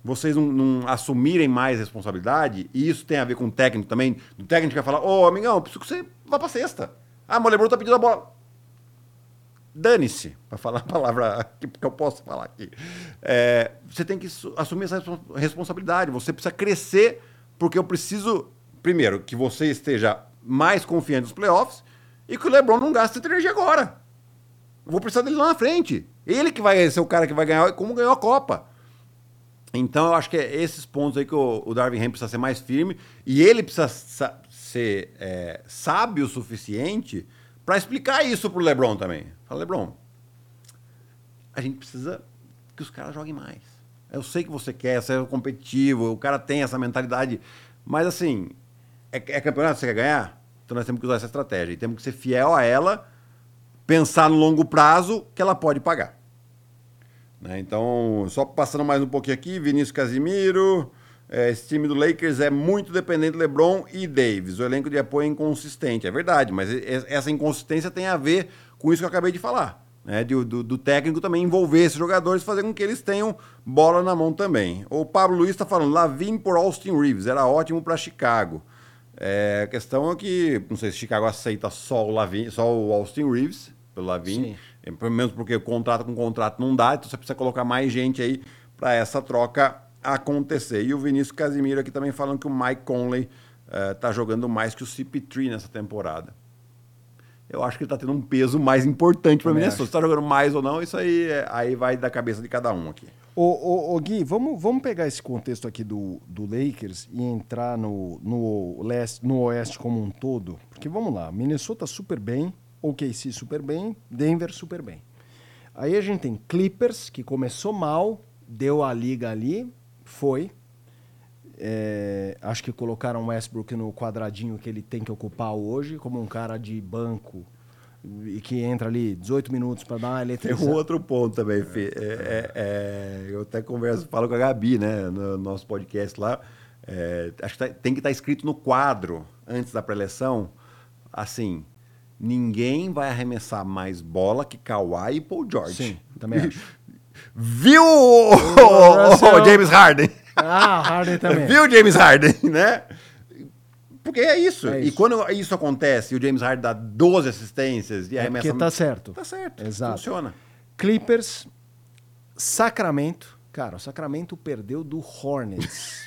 vocês não, não, assumirem mais responsabilidade, e isso tem a ver com o técnico também, o técnico vai falar, ô, oh, amigão, preciso que você vá pra sexta. Ah, mas o LeBron tá pedindo a bola dane-se, para falar a palavra que eu posso falar aqui. É, você tem que assumir essa responsabilidade. Você precisa crescer, porque eu preciso, primeiro, que você esteja mais confiante nos playoffs e que o LeBron não gaste energia agora. Eu vou precisar dele lá na frente. Ele que vai ser o cara que vai ganhar, como ganhou a Copa. Então eu acho que é esses pontos aí que o, o Darvin Ham precisa ser mais firme e ele precisa ser é, sábio o suficiente para explicar isso pro LeBron também. Fala, LeBron, a gente precisa que os caras joguem mais. Eu sei que você quer, você é competitivo, o cara tem essa mentalidade, mas assim, é, é campeonato que você quer ganhar? Então nós temos que usar essa estratégia e temos que ser fiel a ela, pensar no longo prazo que ela pode pagar. Né? Então, só passando mais um pouquinho aqui, Vinícius Casimiro, é, esse time do Lakers é muito dependente de LeBron e Davis. O elenco de apoio é inconsistente. É verdade, mas essa inconsistência tem a ver com isso que eu acabei de falar. Né? Do, do, do técnico também envolver esses jogadores, fazer com que eles tenham bola na mão também. O Pablo Luiz está falando, Lavin por Austin Reeves, era ótimo para Chicago. É, a questão é que, não sei se Chicago aceita só o, Lavin, só o Austin Reeves, pelo Lavin, pelo menos porque o contrato com contrato não dá, então você precisa colocar mais gente aí para essa troca acontecer. E o Vinícius Casimiro aqui também falando que o Mike Conley está eh, uh, jogando mais que o CP3 nessa temporada. Eu acho que ele está tendo um peso mais importante para mim. Se está jogando mais ou não, isso aí, é, aí vai da cabeça de cada um aqui. Ô, ô, ô, Gui, vamos, vamos pegar esse contexto aqui do, do Lakers e entrar no, no, leste, no Oeste como um todo. Porque vamos lá, Minnesota super bem, OKC super bem, Denver super bem. Aí a gente tem Clippers, que começou mal, deu a liga ali, foi. É, acho que colocaram Westbrook no quadradinho que ele tem que ocupar hoje, como um cara de banco e que entra ali 18 minutos para dar uma eletricidade. Tem um outro ponto também, Fê. É, é, é, eu até converso, falo com a Gabi, né, no nosso podcast lá. É, acho que tá, tem que estar tá escrito no quadro, antes da preleção, assim, ninguém vai arremessar mais bola que Kawhi e Paul George. Sim, também acho. Viu o, o, James Harden? Ah, Harden também. Viu James Harden, né? Porque é isso. é isso. E quando isso acontece, o James Harden dá 12 assistências e é arremessa... Porque tá certo. Tá certo. Exato. Funciona. Clippers, Sacramento. Cara, o Sacramento perdeu do Hornets.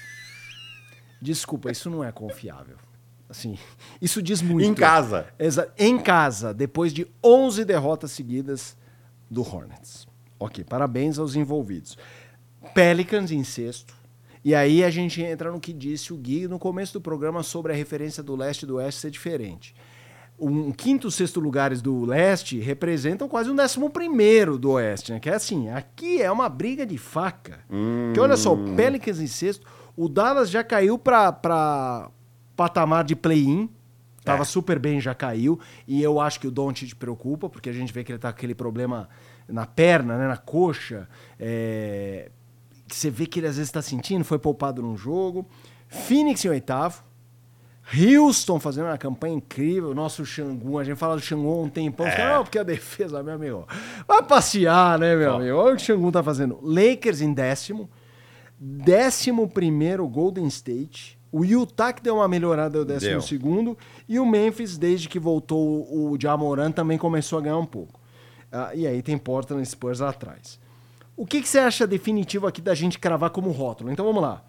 Desculpa, isso não é confiável. Assim, isso diz muito. Em casa. Exa em casa, depois de 11 derrotas seguidas do Hornets. Ok, parabéns aos envolvidos. Pelicans em sexto. E aí a gente entra no que disse o Gui no começo do programa sobre a referência do leste e do oeste ser diferente. Um quinto, sexto lugares do leste representam quase um décimo primeiro do oeste, né? Que é assim, aqui é uma briga de faca. Hum. Que olha só, o Pelicans em sexto, o Dallas já caiu para patamar de play-in, Tava é. super bem, já caiu. E eu acho que o Doncic preocupa, porque a gente vê que ele tá com aquele problema na perna, né, na coxa. É, você vê que ele às vezes está sentindo, foi poupado num jogo. Phoenix em oitavo. Houston fazendo uma campanha incrível. Nosso Xangu, a gente fala do Xangu um tempão. É. Não, porque a defesa, meu amigo. Vai passear, né, meu amigo? Olha o que o Xangu tá fazendo. Lakers em décimo. Décimo primeiro, Golden State. O Utah que deu uma melhorada, deu décimo deu. segundo. E o Memphis, desde que voltou o Jamoran, também começou a ganhar um pouco. Ah, e aí tem Portland Spurs lá atrás. O que, que você acha definitivo aqui da gente cravar como rótulo? Então vamos lá.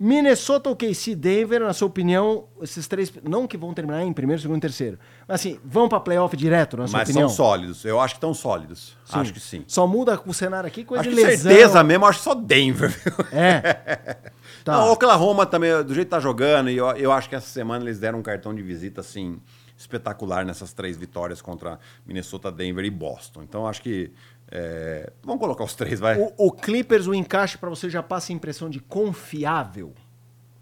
Minnesota, OKC, Denver, na sua opinião, esses três, não que vão terminar em primeiro, segundo e terceiro, mas assim, vão para playoff direto, na sua Mas opinião? são sólidos. Eu acho que estão sólidos. Acho que sim. Só muda o cenário aqui, coisa Acho de lesão. certeza mesmo, acho que só Denver. viu? É. Tá. Não, o Oklahoma também, do jeito que tá jogando, e eu, eu acho que essa semana eles deram um cartão de visita, assim, espetacular nessas três vitórias contra Minnesota, Denver e Boston. Então acho que. é, Vamos colocar os três, vai. O, o Clippers, o encaixe pra você já passa a impressão de confiável?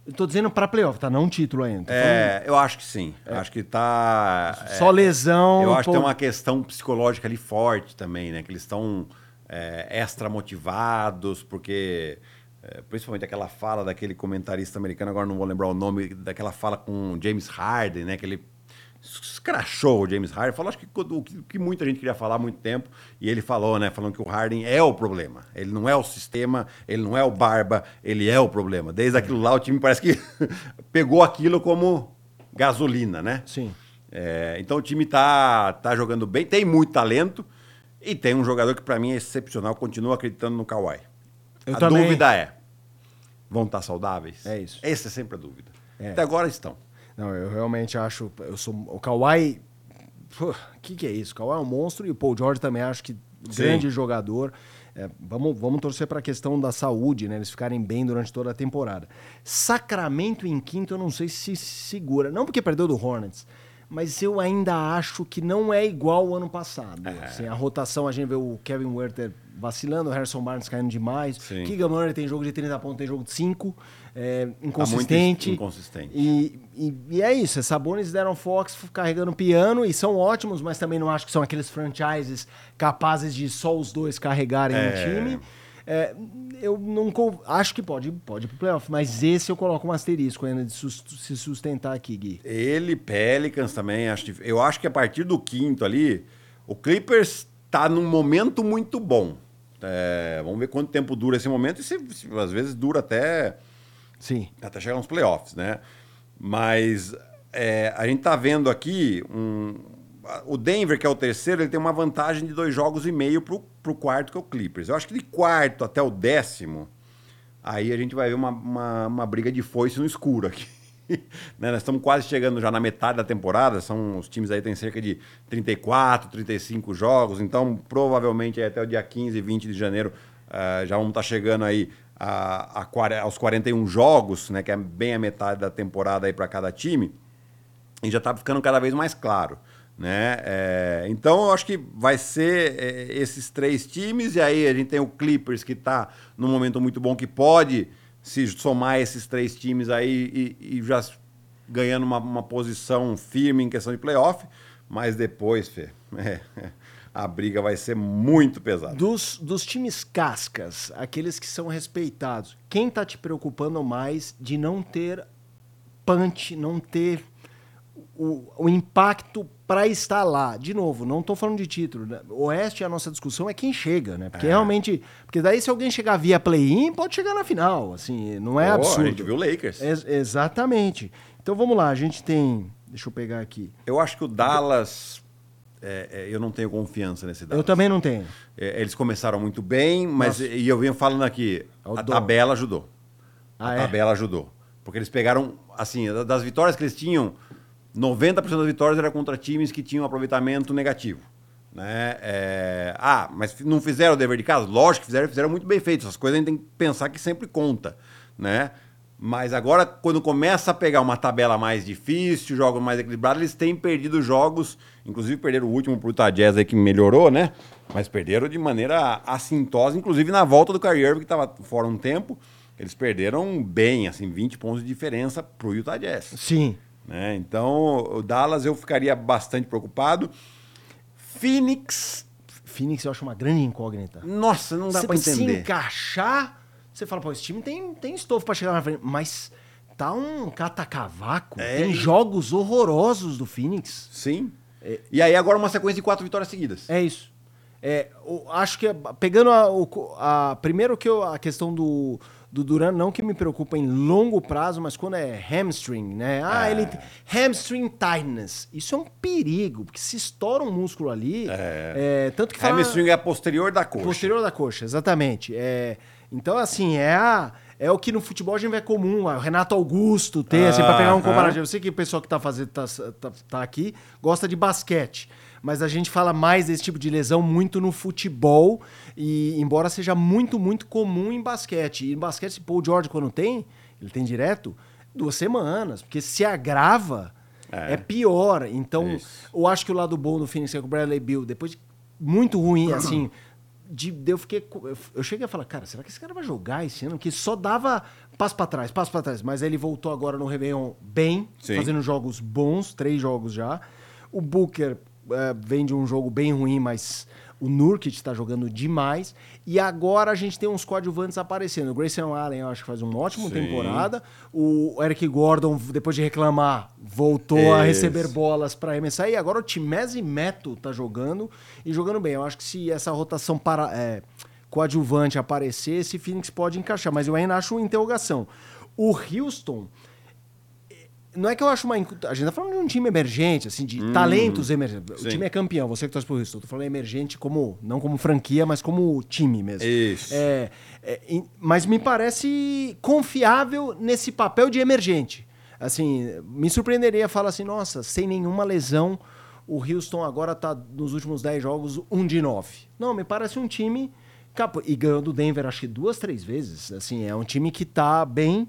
Eu tô dizendo pra playoff, tá? Não um título ainda. É, eu acho que sim. Acho que tá. falando Só lesão. Eu acho pô, que tem uma questão psicológica ali forte também, né? Que eles estão é, extra motivados, porque. É, principalmente aquela fala daquele comentarista americano, agora não vou lembrar o nome, daquela fala com James Harden, né? Que ele escrachou o James Harden, falou acho que o que, muita gente queria falar há muito tempo, e ele falou, né? Falando que o Harden é o problema. Ele não é o sistema, ele não é o Barba, ele é o problema. Desde aquilo lá, o time parece que pegou aquilo como gasolina, né? Sim. É, então o time tá, tá jogando bem, tem muito talento e tem um jogador que para mim é excepcional, continuo acreditando no Kawhi. Eu a também. dúvida é, vão estar saudáveis? É isso. Essa é sempre a dúvida. É. Até agora estão. Não, eu realmente acho. Eu sou, o Kawhi. O que, que é isso? O Kawhi é um monstro e o Paul George também acho que Sim. grande jogador. É, vamos, vamos torcer para a questão da saúde, né? Eles ficarem bem durante toda a temporada. Sacramento em quinto, eu não sei se segura. Não porque perdeu do Hornets, mas eu ainda acho que não é igual ao ano passado. É. Assim, a rotação, a gente vê o Kevin Werther vacilando, o Harrison Barnes caindo demais. Sim. Keegan Murray tem jogo de 30 pontos, tem jogo de 5. É, muito inconsistente. inconsistente. E, e, e é isso, é Sabonis Darren Fox carregando piano e são ótimos, mas também não acho que são aqueles franchises capazes de só os dois carregarem É. um time. É, eu não acho que pode, pode ir pro playoff, mas esse eu coloco um asterisco ainda de sus- se sustentar aqui, Gui. Ele, Pelicans também, acho, eu acho que a partir do quinto ali, o Clippers tá num momento muito bom. É, vamos ver quanto tempo dura esse momento e se, se às vezes dura até Sim. até chegar nos playoffs, né? Mas é, a gente tá vendo aqui um, o Denver, que é o terceiro, ele tem uma vantagem de dois jogos e meio pro, pro quarto, que é o Clippers. Eu acho que de quarto até o décimo, aí a gente vai ver uma, uma, uma briga de foice no escuro aqui. Né, Nós estamos quase chegando já na metade da temporada, são os times aí têm cerca de 34, 35 jogos, então provavelmente até o dia 15 e 20 de janeiro ah, já vamos estar chegando aí a, a, aos 41 jogos, né, que é bem a metade da temporada aí para cada time e já está ficando cada vez mais claro. Né? É, então eu acho que vai ser é, esses três times, e aí a gente tem o Clippers que está num momento muito bom, que pode se somar esses três times aí e, e já ganhando uma, uma posição firme em questão de playoff, mas depois, Fê, é, a briga vai ser muito pesada. Dos, dos times cascas, aqueles que são respeitados, quem tá te preocupando mais de não ter punch, não ter o, o impacto para estar lá? De novo, não tô falando de título. Né? Oeste, a nossa discussão é quem chega, né? Porque realmente. Porque daí, se alguém chegar via play-in, pode chegar na final. Assim, não é Pô, absurdo. A gente viu o Lakers. Ex- exatamente. Então vamos lá, a gente tem. Deixa eu pegar aqui. Eu acho que o Dallas. é, é, eu não tenho confiança nesse Dallas. Eu também não tenho. É, eles começaram muito bem, mas Nossa. e eu venho falando aqui, É a tabela ajudou. Ah, a é? tabela ajudou. Porque eles pegaram, assim, da- das vitórias que eles tinham, 90% das vitórias era contra times que tinham aproveitamento negativo. Né? É, Ah, mas não fizeram o dever de casa? Lógico que fizeram, fizeram muito bem feito. Essas coisas a gente tem que pensar que sempre conta. Né? Mas agora, quando começa a pegar uma tabela mais difícil, jogos mais equilibrados, eles têm perdido jogos. Inclusive, perderam o último pro Utah Jazz aí, que melhorou, né? Mas perderam de maneira assintosa, inclusive na volta do Kyrie Irving, que estava fora um tempo. Eles perderam bem, assim, 20 pontos de diferença pro Utah Jazz. Sim. Né? Então, o Dallas eu ficaria bastante preocupado. Phoenix, Phoenix eu acho uma grande incógnita. nossa, não dá Você pra se entender. encaixar, você fala, pô, esse time tem, tem estofo pra chegar na frente, mas tá um catacavaco. É, tem jogos horrorosos do Phoenix. Sim. E aí agora uma sequência de quatro vitórias seguidas. É isso. É, acho que é- pegando a, o- a- primeiro que eu- a questão do, do Duran, não que me preocupa em longo prazo, mas quando é hamstring, né? Ah, É. ele tem hamstring tightness. Isso é um perigo, porque se estoura um músculo ali, é, tanto que fala... Hamstring é a posterior da coxa. Posterior da coxa, exatamente. É, então, assim, é, a, é o que no futebol a gente vê comum. O Renato Augusto ter, assim, pra pegar um Aham. comparativo. Eu sei que o pessoal que tá, fazendo, tá, tá, tá aqui gosta de basquete. Mas a gente fala mais desse tipo de lesão muito no futebol. E embora seja muito, muito comum em basquete. E em basquete, se Paul George, quando tem, ele tem direto, duas semanas. Porque se agrava, é, É. pior. Então, Isso. eu acho que o lado bom do Phoenix é que o Bradley Bill, depois de muito ruim, assim. De, de- eu fiquei. eu- cheguei a falar, cara, será que esse cara vai jogar esse ano? Que só dava passo pra trás, passo pra trás. Mas ele voltou agora no Réveillon bem, Sim. fazendo jogos bons, três jogos já. O Booker eh, vem de um jogo bem ruim, mas o Nurkic tá jogando demais. E agora a gente tem uns coadjuvantes aparecendo. O Grayson Allen, eu acho que faz uma ótima Sim. temporada. O Eric Gordon, depois de reclamar, voltou a Isso. receber bolas para arremessar. E agora o Timese Meto tá jogando e jogando bem. Eu acho que se essa rotação para, é, coadjuvante aparecer, esse Phoenix pode encaixar. Mas eu ainda acho uma interrogação. O Houston. Não é que eu acho uma. A gente tá falando de um time emergente, assim, de talentos emergentes. O sim. time é campeão, você que torce pro Houston. Eu tô falando emergente como. Não como franquia, mas como time mesmo. Isso. É, é, mas me parece confiável nesse papel de emergente. Assim, me surpreenderia falar assim, nossa, sem nenhuma lesão, o Houston agora tá nos últimos 10 jogos um de 9. Não, me parece um time e ganhou do Denver acho que duas, três vezes. Assim, é um time que tá bem.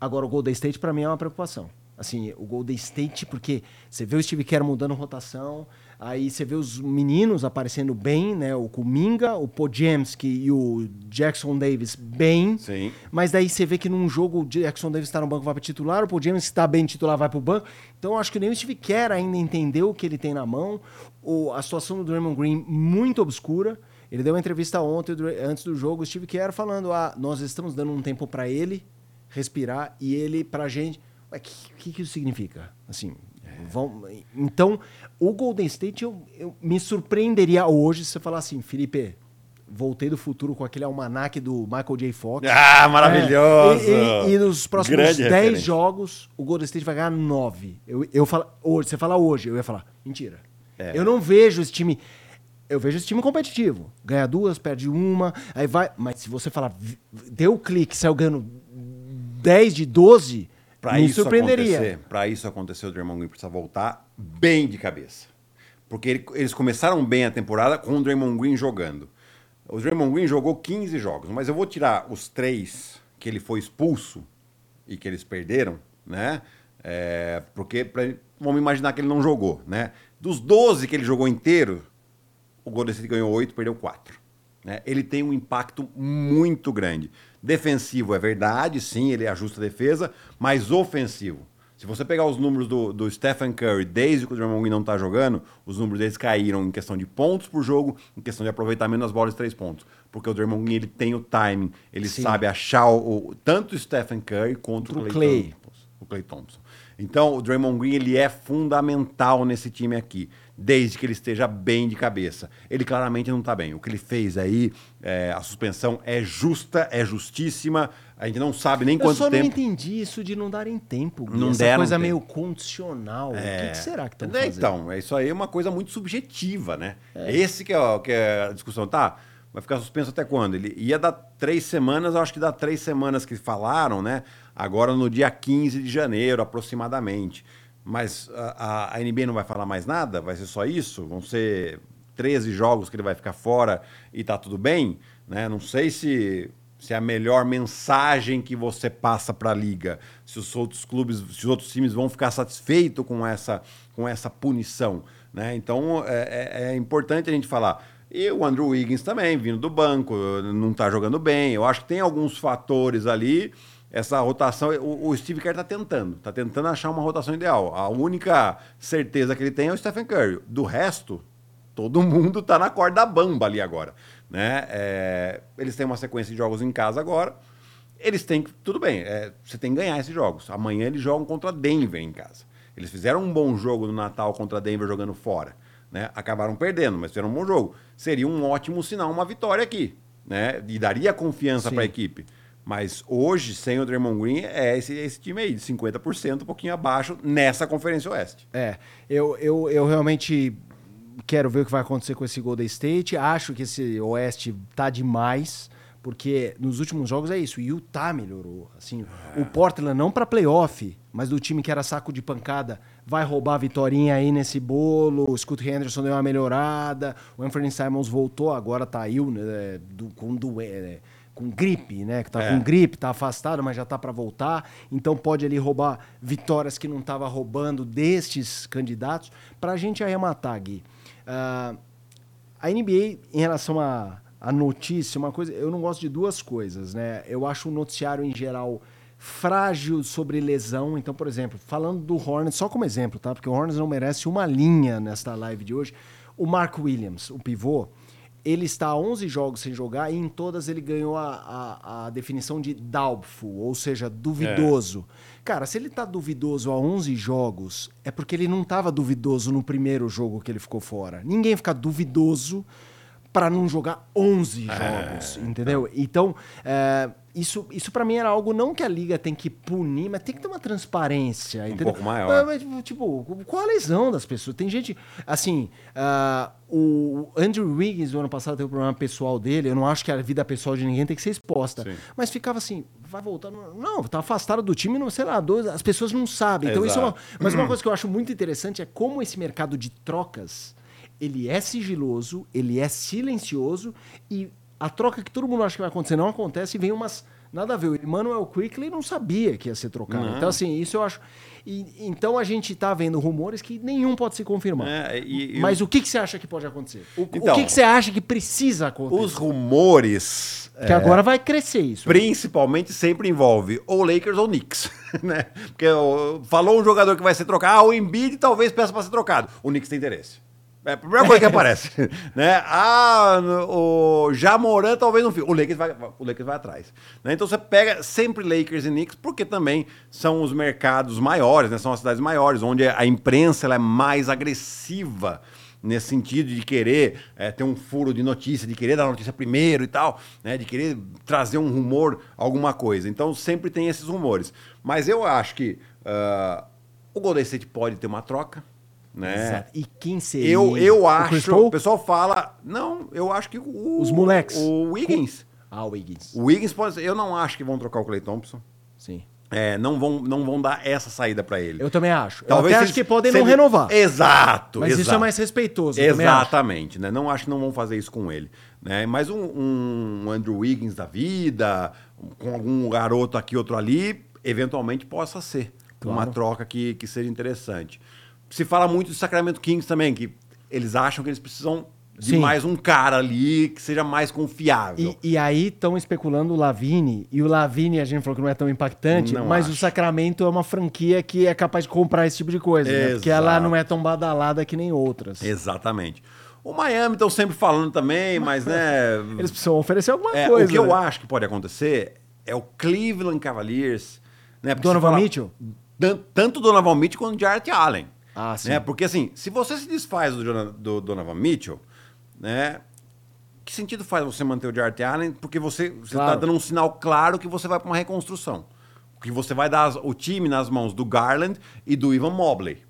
Agora o Golden State para mim é uma preocupação. Assim, o Golden State, porque você vê o Steve Kerr mudando rotação, aí você vê os meninos aparecendo bem, né? O Kuminga, o Podjemski e o Jackson Davis bem. Sim. Mas daí você vê que num jogo o Jackson Davis está no banco vai para titular, o James está bem titular vai para o banco. Então eu acho que nem o Steve Kerr ainda entendeu o que ele tem na mão. O, a situação do Draymond Green muito obscura. Ele deu uma entrevista ontem, antes do jogo, o Steve Kerr falando: ah, nós estamos dando um tempo para ele respirar e ele pra gente. O que, que, que isso significa? Assim, vão, então, o Golden State eu, eu me surpreenderia hoje se você falar assim, Felipe, voltei do futuro com aquele almanac do Michael J. Fox. Ah, maravilhoso! É, e, e- e nos próximos Grande 10 referência. jogos, o Golden State vai ganhar 9. Eu, eu falo, hoje, você fala hoje, eu ia falar, mentira. É. Eu não vejo esse time. Eu vejo esse time competitivo. Ganha duas, perde uma, aí vai. Mas se você falar, deu o clique, saiu ganhando 10 de 12, Pra me isso acontecer, para isso acontecer, o Draymond Green precisa voltar bem de cabeça. Porque ele- eles começaram bem a temporada com o Draymond Green jogando. O Draymond Green jogou 15 jogos, mas eu vou tirar os três que ele foi expulso e que eles perderam, né? É, porque pra, vamos imaginar que ele não jogou, né? Dos 12 que ele jogou inteiro, o Golden State ganhou 8, perdeu 4. Né? Ele tem um impacto muito grande. Defensivo é verdade, sim, ele ajusta a defesa, mas ofensivo. Se você pegar os números do, do Stephen Curry desde que o Draymond Green não está jogando, os números deles caíram em questão de pontos por jogo, em questão de aproveitamento nas bolas de três pontos. Porque o Draymond Green ele tem o timing, ele Sim. sabe achar o, o- tanto o Stephen Curry quanto o Clay. Clay. Thompson o Clay Thompson. Então, o Draymond Green ele é fundamental nesse time aqui, desde que ele esteja bem de cabeça. Ele claramente não está bem. O que ele fez aí, é, a suspensão é justa, é justíssima. A gente não sabe nem Eu quanto só não tempo. entendi isso de não darem tempo. Gui. Não Essa deram coisa tempo. meio condicional. O que, que será que estão É, fazendo? Então, é isso aí é uma coisa muito subjetiva, né? Esse que é, que é a discussão. Tá, vai ficar suspenso até quando? Ele ia dar três semanas, eu acho que dá três semanas que falaram, né? Agora no dia 15 de janeiro, aproximadamente. Mas a, a- NBA não vai falar mais nada? Vai ser só isso? Vão ser 13 jogos que ele vai ficar fora e tá tudo bem? Né? Não sei se, se é a melhor mensagem que você passa para a liga, se os outros clubes, se os outros times vão ficar satisfeitos com essa, com essa punição. Né? Então é, é- é importante a gente falar. E o Andrew Wiggins também, vindo do banco, não está jogando bem. Eu acho que tem alguns fatores ali. Essa rotação, o, o Steve Kerr está tentando, está tentando achar uma rotação ideal. A única certeza que ele tem é o Stephen Curry. Do resto, todo mundo tá na corda bamba ali agora. Né? É, eles têm uma sequência de jogos em casa agora. Eles têm que. Tudo bem, é, você tem que ganhar esses jogos. Amanhã eles jogam contra Denver em casa. Eles fizeram um bom jogo no Natal contra Denver jogando fora. Né? Acabaram perdendo, mas fizeram um bom jogo. Seria um ótimo sinal, uma vitória aqui. Né? E daria confiança para a equipe. Mas hoje, sem o Draymond Green, é esse, esse time aí, de 50%, um pouquinho abaixo, nessa Conferência Oeste. É, eu, eu, eu realmente quero ver o que vai acontecer com esse Golden State. Acho que esse Oeste tá demais, porque nos últimos jogos é isso. O Utah melhorou. Assim, é. O Portland não para playoff, mas do time que era saco de pancada, vai roubar a vitória aí nesse bolo. O Scott Henderson deu uma melhorada. O Anthony Simons voltou, agora tá aí né, do, com doença. Com gripe, né? Que tá é. com gripe, tá afastado, mas já tá para voltar. Então pode ali roubar vitórias que não estava roubando destes candidatos. Para a gente arrematar, Gui. Uh, a NBA, em relação a, a notícia, uma coisa, eu não gosto de duas coisas, né? Eu acho o noticiário em geral frágil sobre lesão. Então, por exemplo, falando do Hornets, só como exemplo, tá? Porque o Hornets não merece uma linha nesta live de hoje. O Mark Williams, o pivô, ele está a 11 jogos sem jogar e em todas ele ganhou a, a, a definição de doubtful, ou seja, duvidoso. É. Cara, se ele está duvidoso a 11 jogos, é porque ele não estava duvidoso no primeiro jogo que ele ficou fora. Ninguém fica duvidoso para não jogar 11 é. jogos, entendeu? Então, é, isso, isso para mim era algo não que a liga tem que punir, mas tem que ter uma transparência. Um entendeu? pouco maior. Mas, tipo, qual a lesão das pessoas? Tem gente. Assim, uh, o Andrew Wiggins, no ano passado, teve um problema pessoal dele. Eu não acho que a vida pessoal de ninguém tem que ser exposta. Sim. Mas ficava assim, vai voltar. Não, tá afastado do time, não, sei lá, dois, as pessoas não sabem. Então, isso é uma, mas uma coisa que eu acho muito interessante é como esse mercado de trocas ele é sigiloso, ele é silencioso e a troca que todo mundo acha que vai acontecer não acontece e vem umas. Nada a ver. O Emmanuel Quickly não sabia que ia ser trocado. Não. Então, assim, isso eu acho. E, então a gente está vendo rumores que nenhum pode se confirmar. É, e, Mas o que, que você acha que pode acontecer? O, então, o que, que você acha que precisa acontecer? Os rumores. Que é, agora vai crescer isso. Principalmente sempre envolve ou Lakers ou Knicks. Né? Porque falou um jogador que vai ser trocado, ah, o Embiid talvez peça para ser trocado. O Knicks tem interesse. É a primeira coisa que aparece. né? Ah, o Jamoran talvez não fique. O Lakers vai, o Lakers vai atrás. Né? Então você pega sempre Lakers e Knicks, porque também são os mercados maiores, né? são as cidades maiores, onde a imprensa é mais agressiva nesse sentido de querer é, ter um furo de notícia, de querer dar notícia primeiro e tal, né? de querer trazer um rumor, alguma coisa. Então sempre tem esses rumores. Mas eu acho que uh, o Golden State pode ter uma troca né? Exato. E quem seria? Eu, eu acho. O, o, pessoal fala. Não, eu acho que o. Os moleques. O Wiggins. Ah, o Wiggins. O Wiggins pode Eu não acho que vão trocar o Clay Thompson. Sim. É, não, vão, não vão dar essa saída para ele. Eu também acho. Talvez eu até acho que podem não renovar. Exato. Mas exato. isso é mais respeitoso. Exatamente. Né? Não acho que não vão fazer isso com ele. Né? Mas um, um Andrew Wiggins da vida, com algum garoto aqui, outro ali, eventualmente possa ser. Claro. Uma troca que, que seja interessante se fala muito do Sacramento Kings também, que eles acham que eles precisam de Sim. mais um cara ali que seja mais confiável. E, e aí estão especulando o Lavine, e o Lavine a gente falou que não é tão impactante, não mas acho. o Sacramento é uma franquia que é capaz de comprar esse tipo de coisa, né? porque ela não é tão badalada que nem outras. Exatamente. O Miami estão sempre falando também, mas né. Eles precisam oferecer alguma é, coisa. O que né? eu acho que pode acontecer é o Cleveland Cavaliers. Né, Donovan fala, Mitchell? Tanto Donovan Mitchell quanto Jarrett Allen. Ah, sim. Né? Porque assim, se você se desfaz do, do Donovan Mitchell, né? Que sentido faz você manter o Jarrett Allen? Porque você está claro. dando um sinal claro que você vai para uma reconstrução. Que você vai dar o time nas mãos do Garland e do Ivan Mobley.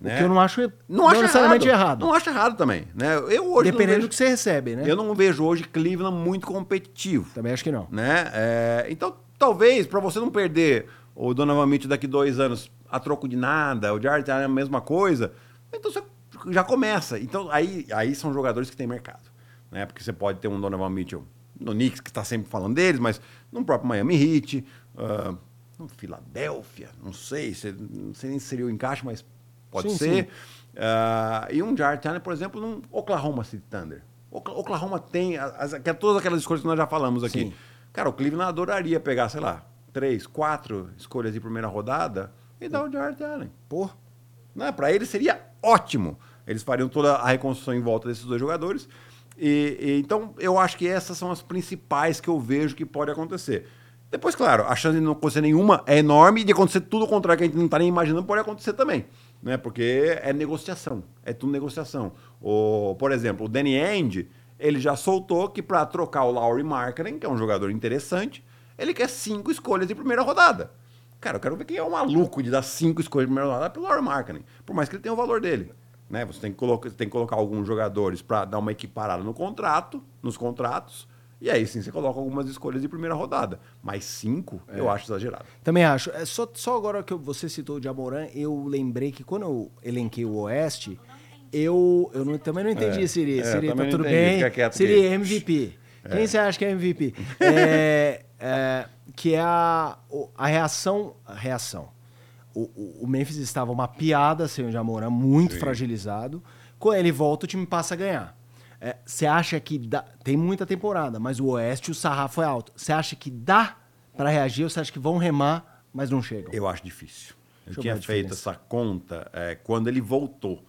Né? O que eu não acho, não acho necessariamente errado. errado. Não acho errado também. Né? Eu hoje Dependendo vejo, do que você recebe, né? Eu não vejo hoje Cleveland muito competitivo. Também acho que não. Né? É, então, talvez, para você não perder o Donovan Mitchell daqui dois anos a troco de nada, o Jarrett é a mesma coisa, então você já começa. Então aí, aí são jogadores que têm mercado. Né? Porque você pode ter um Donovan Mitchell no Knicks, que está sempre falando deles, mas no próprio Miami Heat, uh, no Filadélfia, não sei, não sei nem se seria o encaixe, mas pode sim, ser. Sim. Uh, e um Jarrett Allen, por exemplo, no Oklahoma City Thunder. Oklahoma tem as, as, todas aquelas escolhas que nós já falamos aqui. Sim. Cara, o Cleveland adoraria pegar, sei lá, três, quatro escolhas de primeira rodada e dar o Jarrett Allen. Pô, né? para ele seria ótimo. Eles fariam toda a reconstrução em volta desses dois jogadores. E, e, então, eu acho que essas são as principais que eu vejo que pode acontecer. Depois, claro, a chance de não acontecer nenhuma é enorme e de acontecer tudo o contrário que a gente não está nem imaginando pode acontecer também. Né? Porque é negociação, é tudo negociação. O, por exemplo, o Danny Ainge, ele já soltou que para trocar o Laurie Markkinen, que é um jogador interessante, Ele quer cinco escolhas de primeira rodada. Cara, eu quero ver quem é o maluco de dar cinco escolhas de primeira rodada pelo Laurie Markkinen. Por mais que ele tenha o valor dele. Né? Você tem que, colocar, tem que colocar alguns jogadores para dar uma equiparada no contrato, nos contratos. E aí sim você coloca algumas escolhas de primeira rodada. Mas cinco, é. eu acho exagerado. Também acho. É só, só agora que você citou o Jamoran, eu lembrei que quando eu elenquei o Oeste, eu, eu não, também não entendi, é, Siri. É, Siri, tá tudo bem? Siri, MVP. É. Quem você acha que é MVP? é, é, que é a, a reação. A reação. O, o, o, Memphis estava uma piada sem o Jamoran, muito Sim. fragilizado. Quando ele volta, o time passa a ganhar. É, você acha que dá. Tem muita temporada, mas o Oeste, o sarrafo é alto. Você acha que dá para reagir ou você acha que vão remar, mas não chegam? Eu acho difícil. Eu Deixa tinha feito essa conta é, quando ele voltou.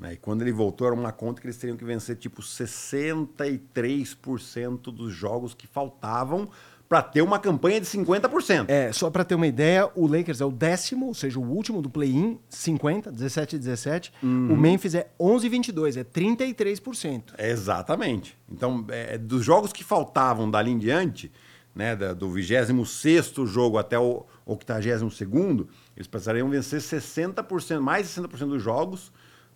Né? E quando ele voltou, era uma conta que eles teriam que vencer tipo 63% dos jogos que faltavam para ter uma campanha de 50%. É, só para ter uma ideia, o Lakers é o décimo, ou seja, o último do play-in, 50, 17 e 17. Uhum. O Memphis é 11 e 22, é 33%. É, exatamente. Então, é, dos jogos que faltavam dali em diante, né, do 26 jogo até o 82 eles precisariam vencer 60%, mais de 60% dos jogos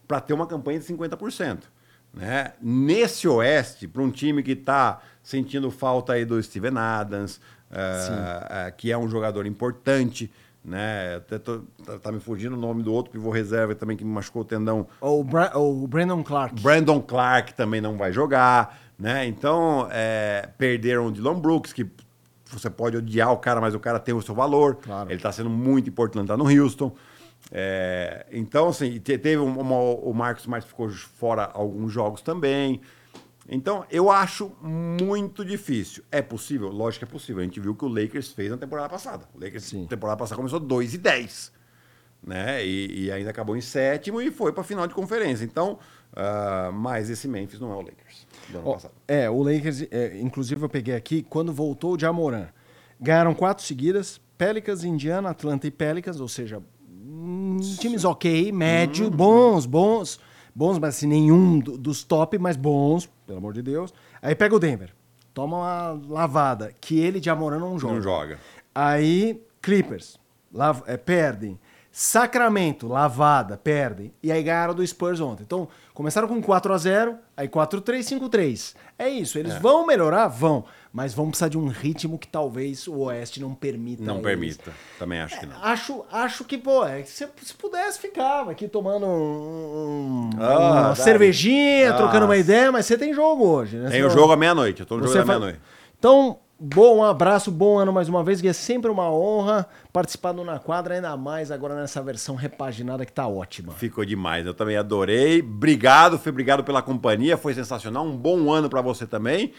para ter uma campanha de 50%. Né? Nesse Oeste, para um time que está sentindo falta aí do Steven Adams, uh, uh, que é um jogador importante, né? Até tô, tá, tá, me fugindo o nome do outro pivô reserva também que me machucou o tendão. O, Bra o Brandon Clark. Brandon Clark também não vai jogar, né? Então, é, perderam o Dylan Brooks, que você pode odiar o cara, mas o cara tem o seu valor. Claro. Ele está sendo muito importante lá no Houston. É, então, assim, teve uma, o Marcos Marques ficou fora alguns jogos também. Então, eu acho muito difícil. É possível? Lógico que é possível. A gente viu o que o Lakers fez na temporada passada. O Lakers na temporada passada começou 2 e 10. Né? E, e, ainda acabou em sétimo e foi para final de conferência. Então, uh, mas esse Memphis não é o Lakers do ano oh, passado. É, o Lakers, é, inclusive eu peguei aqui, quando voltou o Jamoran, ganharam quatro seguidas, Pelicans, Indiana, Atlanta e Pelicans, ou seja, times ok, médio, hum, bons, bons, bons, mas assim, nenhum dos top, mas bons, pelo amor de Deus. Aí pega o Denver, toma uma lavada, que ele de Amorã não joga. Não joga. Aí, Clippers, é, perdem. Sacramento, lavada, perdem. E aí ganharam do Spurs ontem. Então, começaram com 4 a 0 aí 4-3, 5-3. É isso, eles é. vão melhorar? Vão mas vão precisar de um ritmo que talvez o Oeste não permita. Não permita, também acho que não. É, acho, acho que, pô, é, se, se pudesse, ficava aqui tomando um, ah, uma cervejinha, trocando uma ideia, mas você tem jogo hoje, né? Tem o jogo à meia-noite, eu tô no jogo à meia-noite. Então, bom abraço, bom ano mais uma vez, que é sempre uma honra participar do Na Quadra, ainda mais agora nessa versão repaginada que tá ótima. Ficou demais, eu também adorei. Obrigado, foi obrigado pela companhia, foi sensacional. Um bom ano para você também.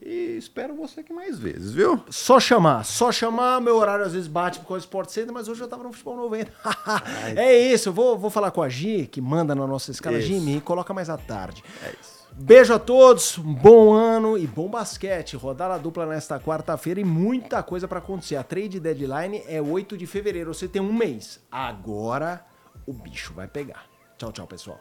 E espero você aqui mais vezes, viu? Só chamar, só chamar. Meu horário às vezes bate por causa do Sport Center, mas hoje eu tava no Futebol 90. é isso, vou, vou falar com a Gi, que manda na nossa escala isso. Gi, e coloca mais à tarde. É isso. Beijo a todos, um bom ano e bom basquete. Rodada dupla nesta quarta-feira e muita coisa para acontecer. A trade deadline é 8 de fevereiro, você tem um mês. Agora o bicho vai pegar. Tchau, tchau, pessoal.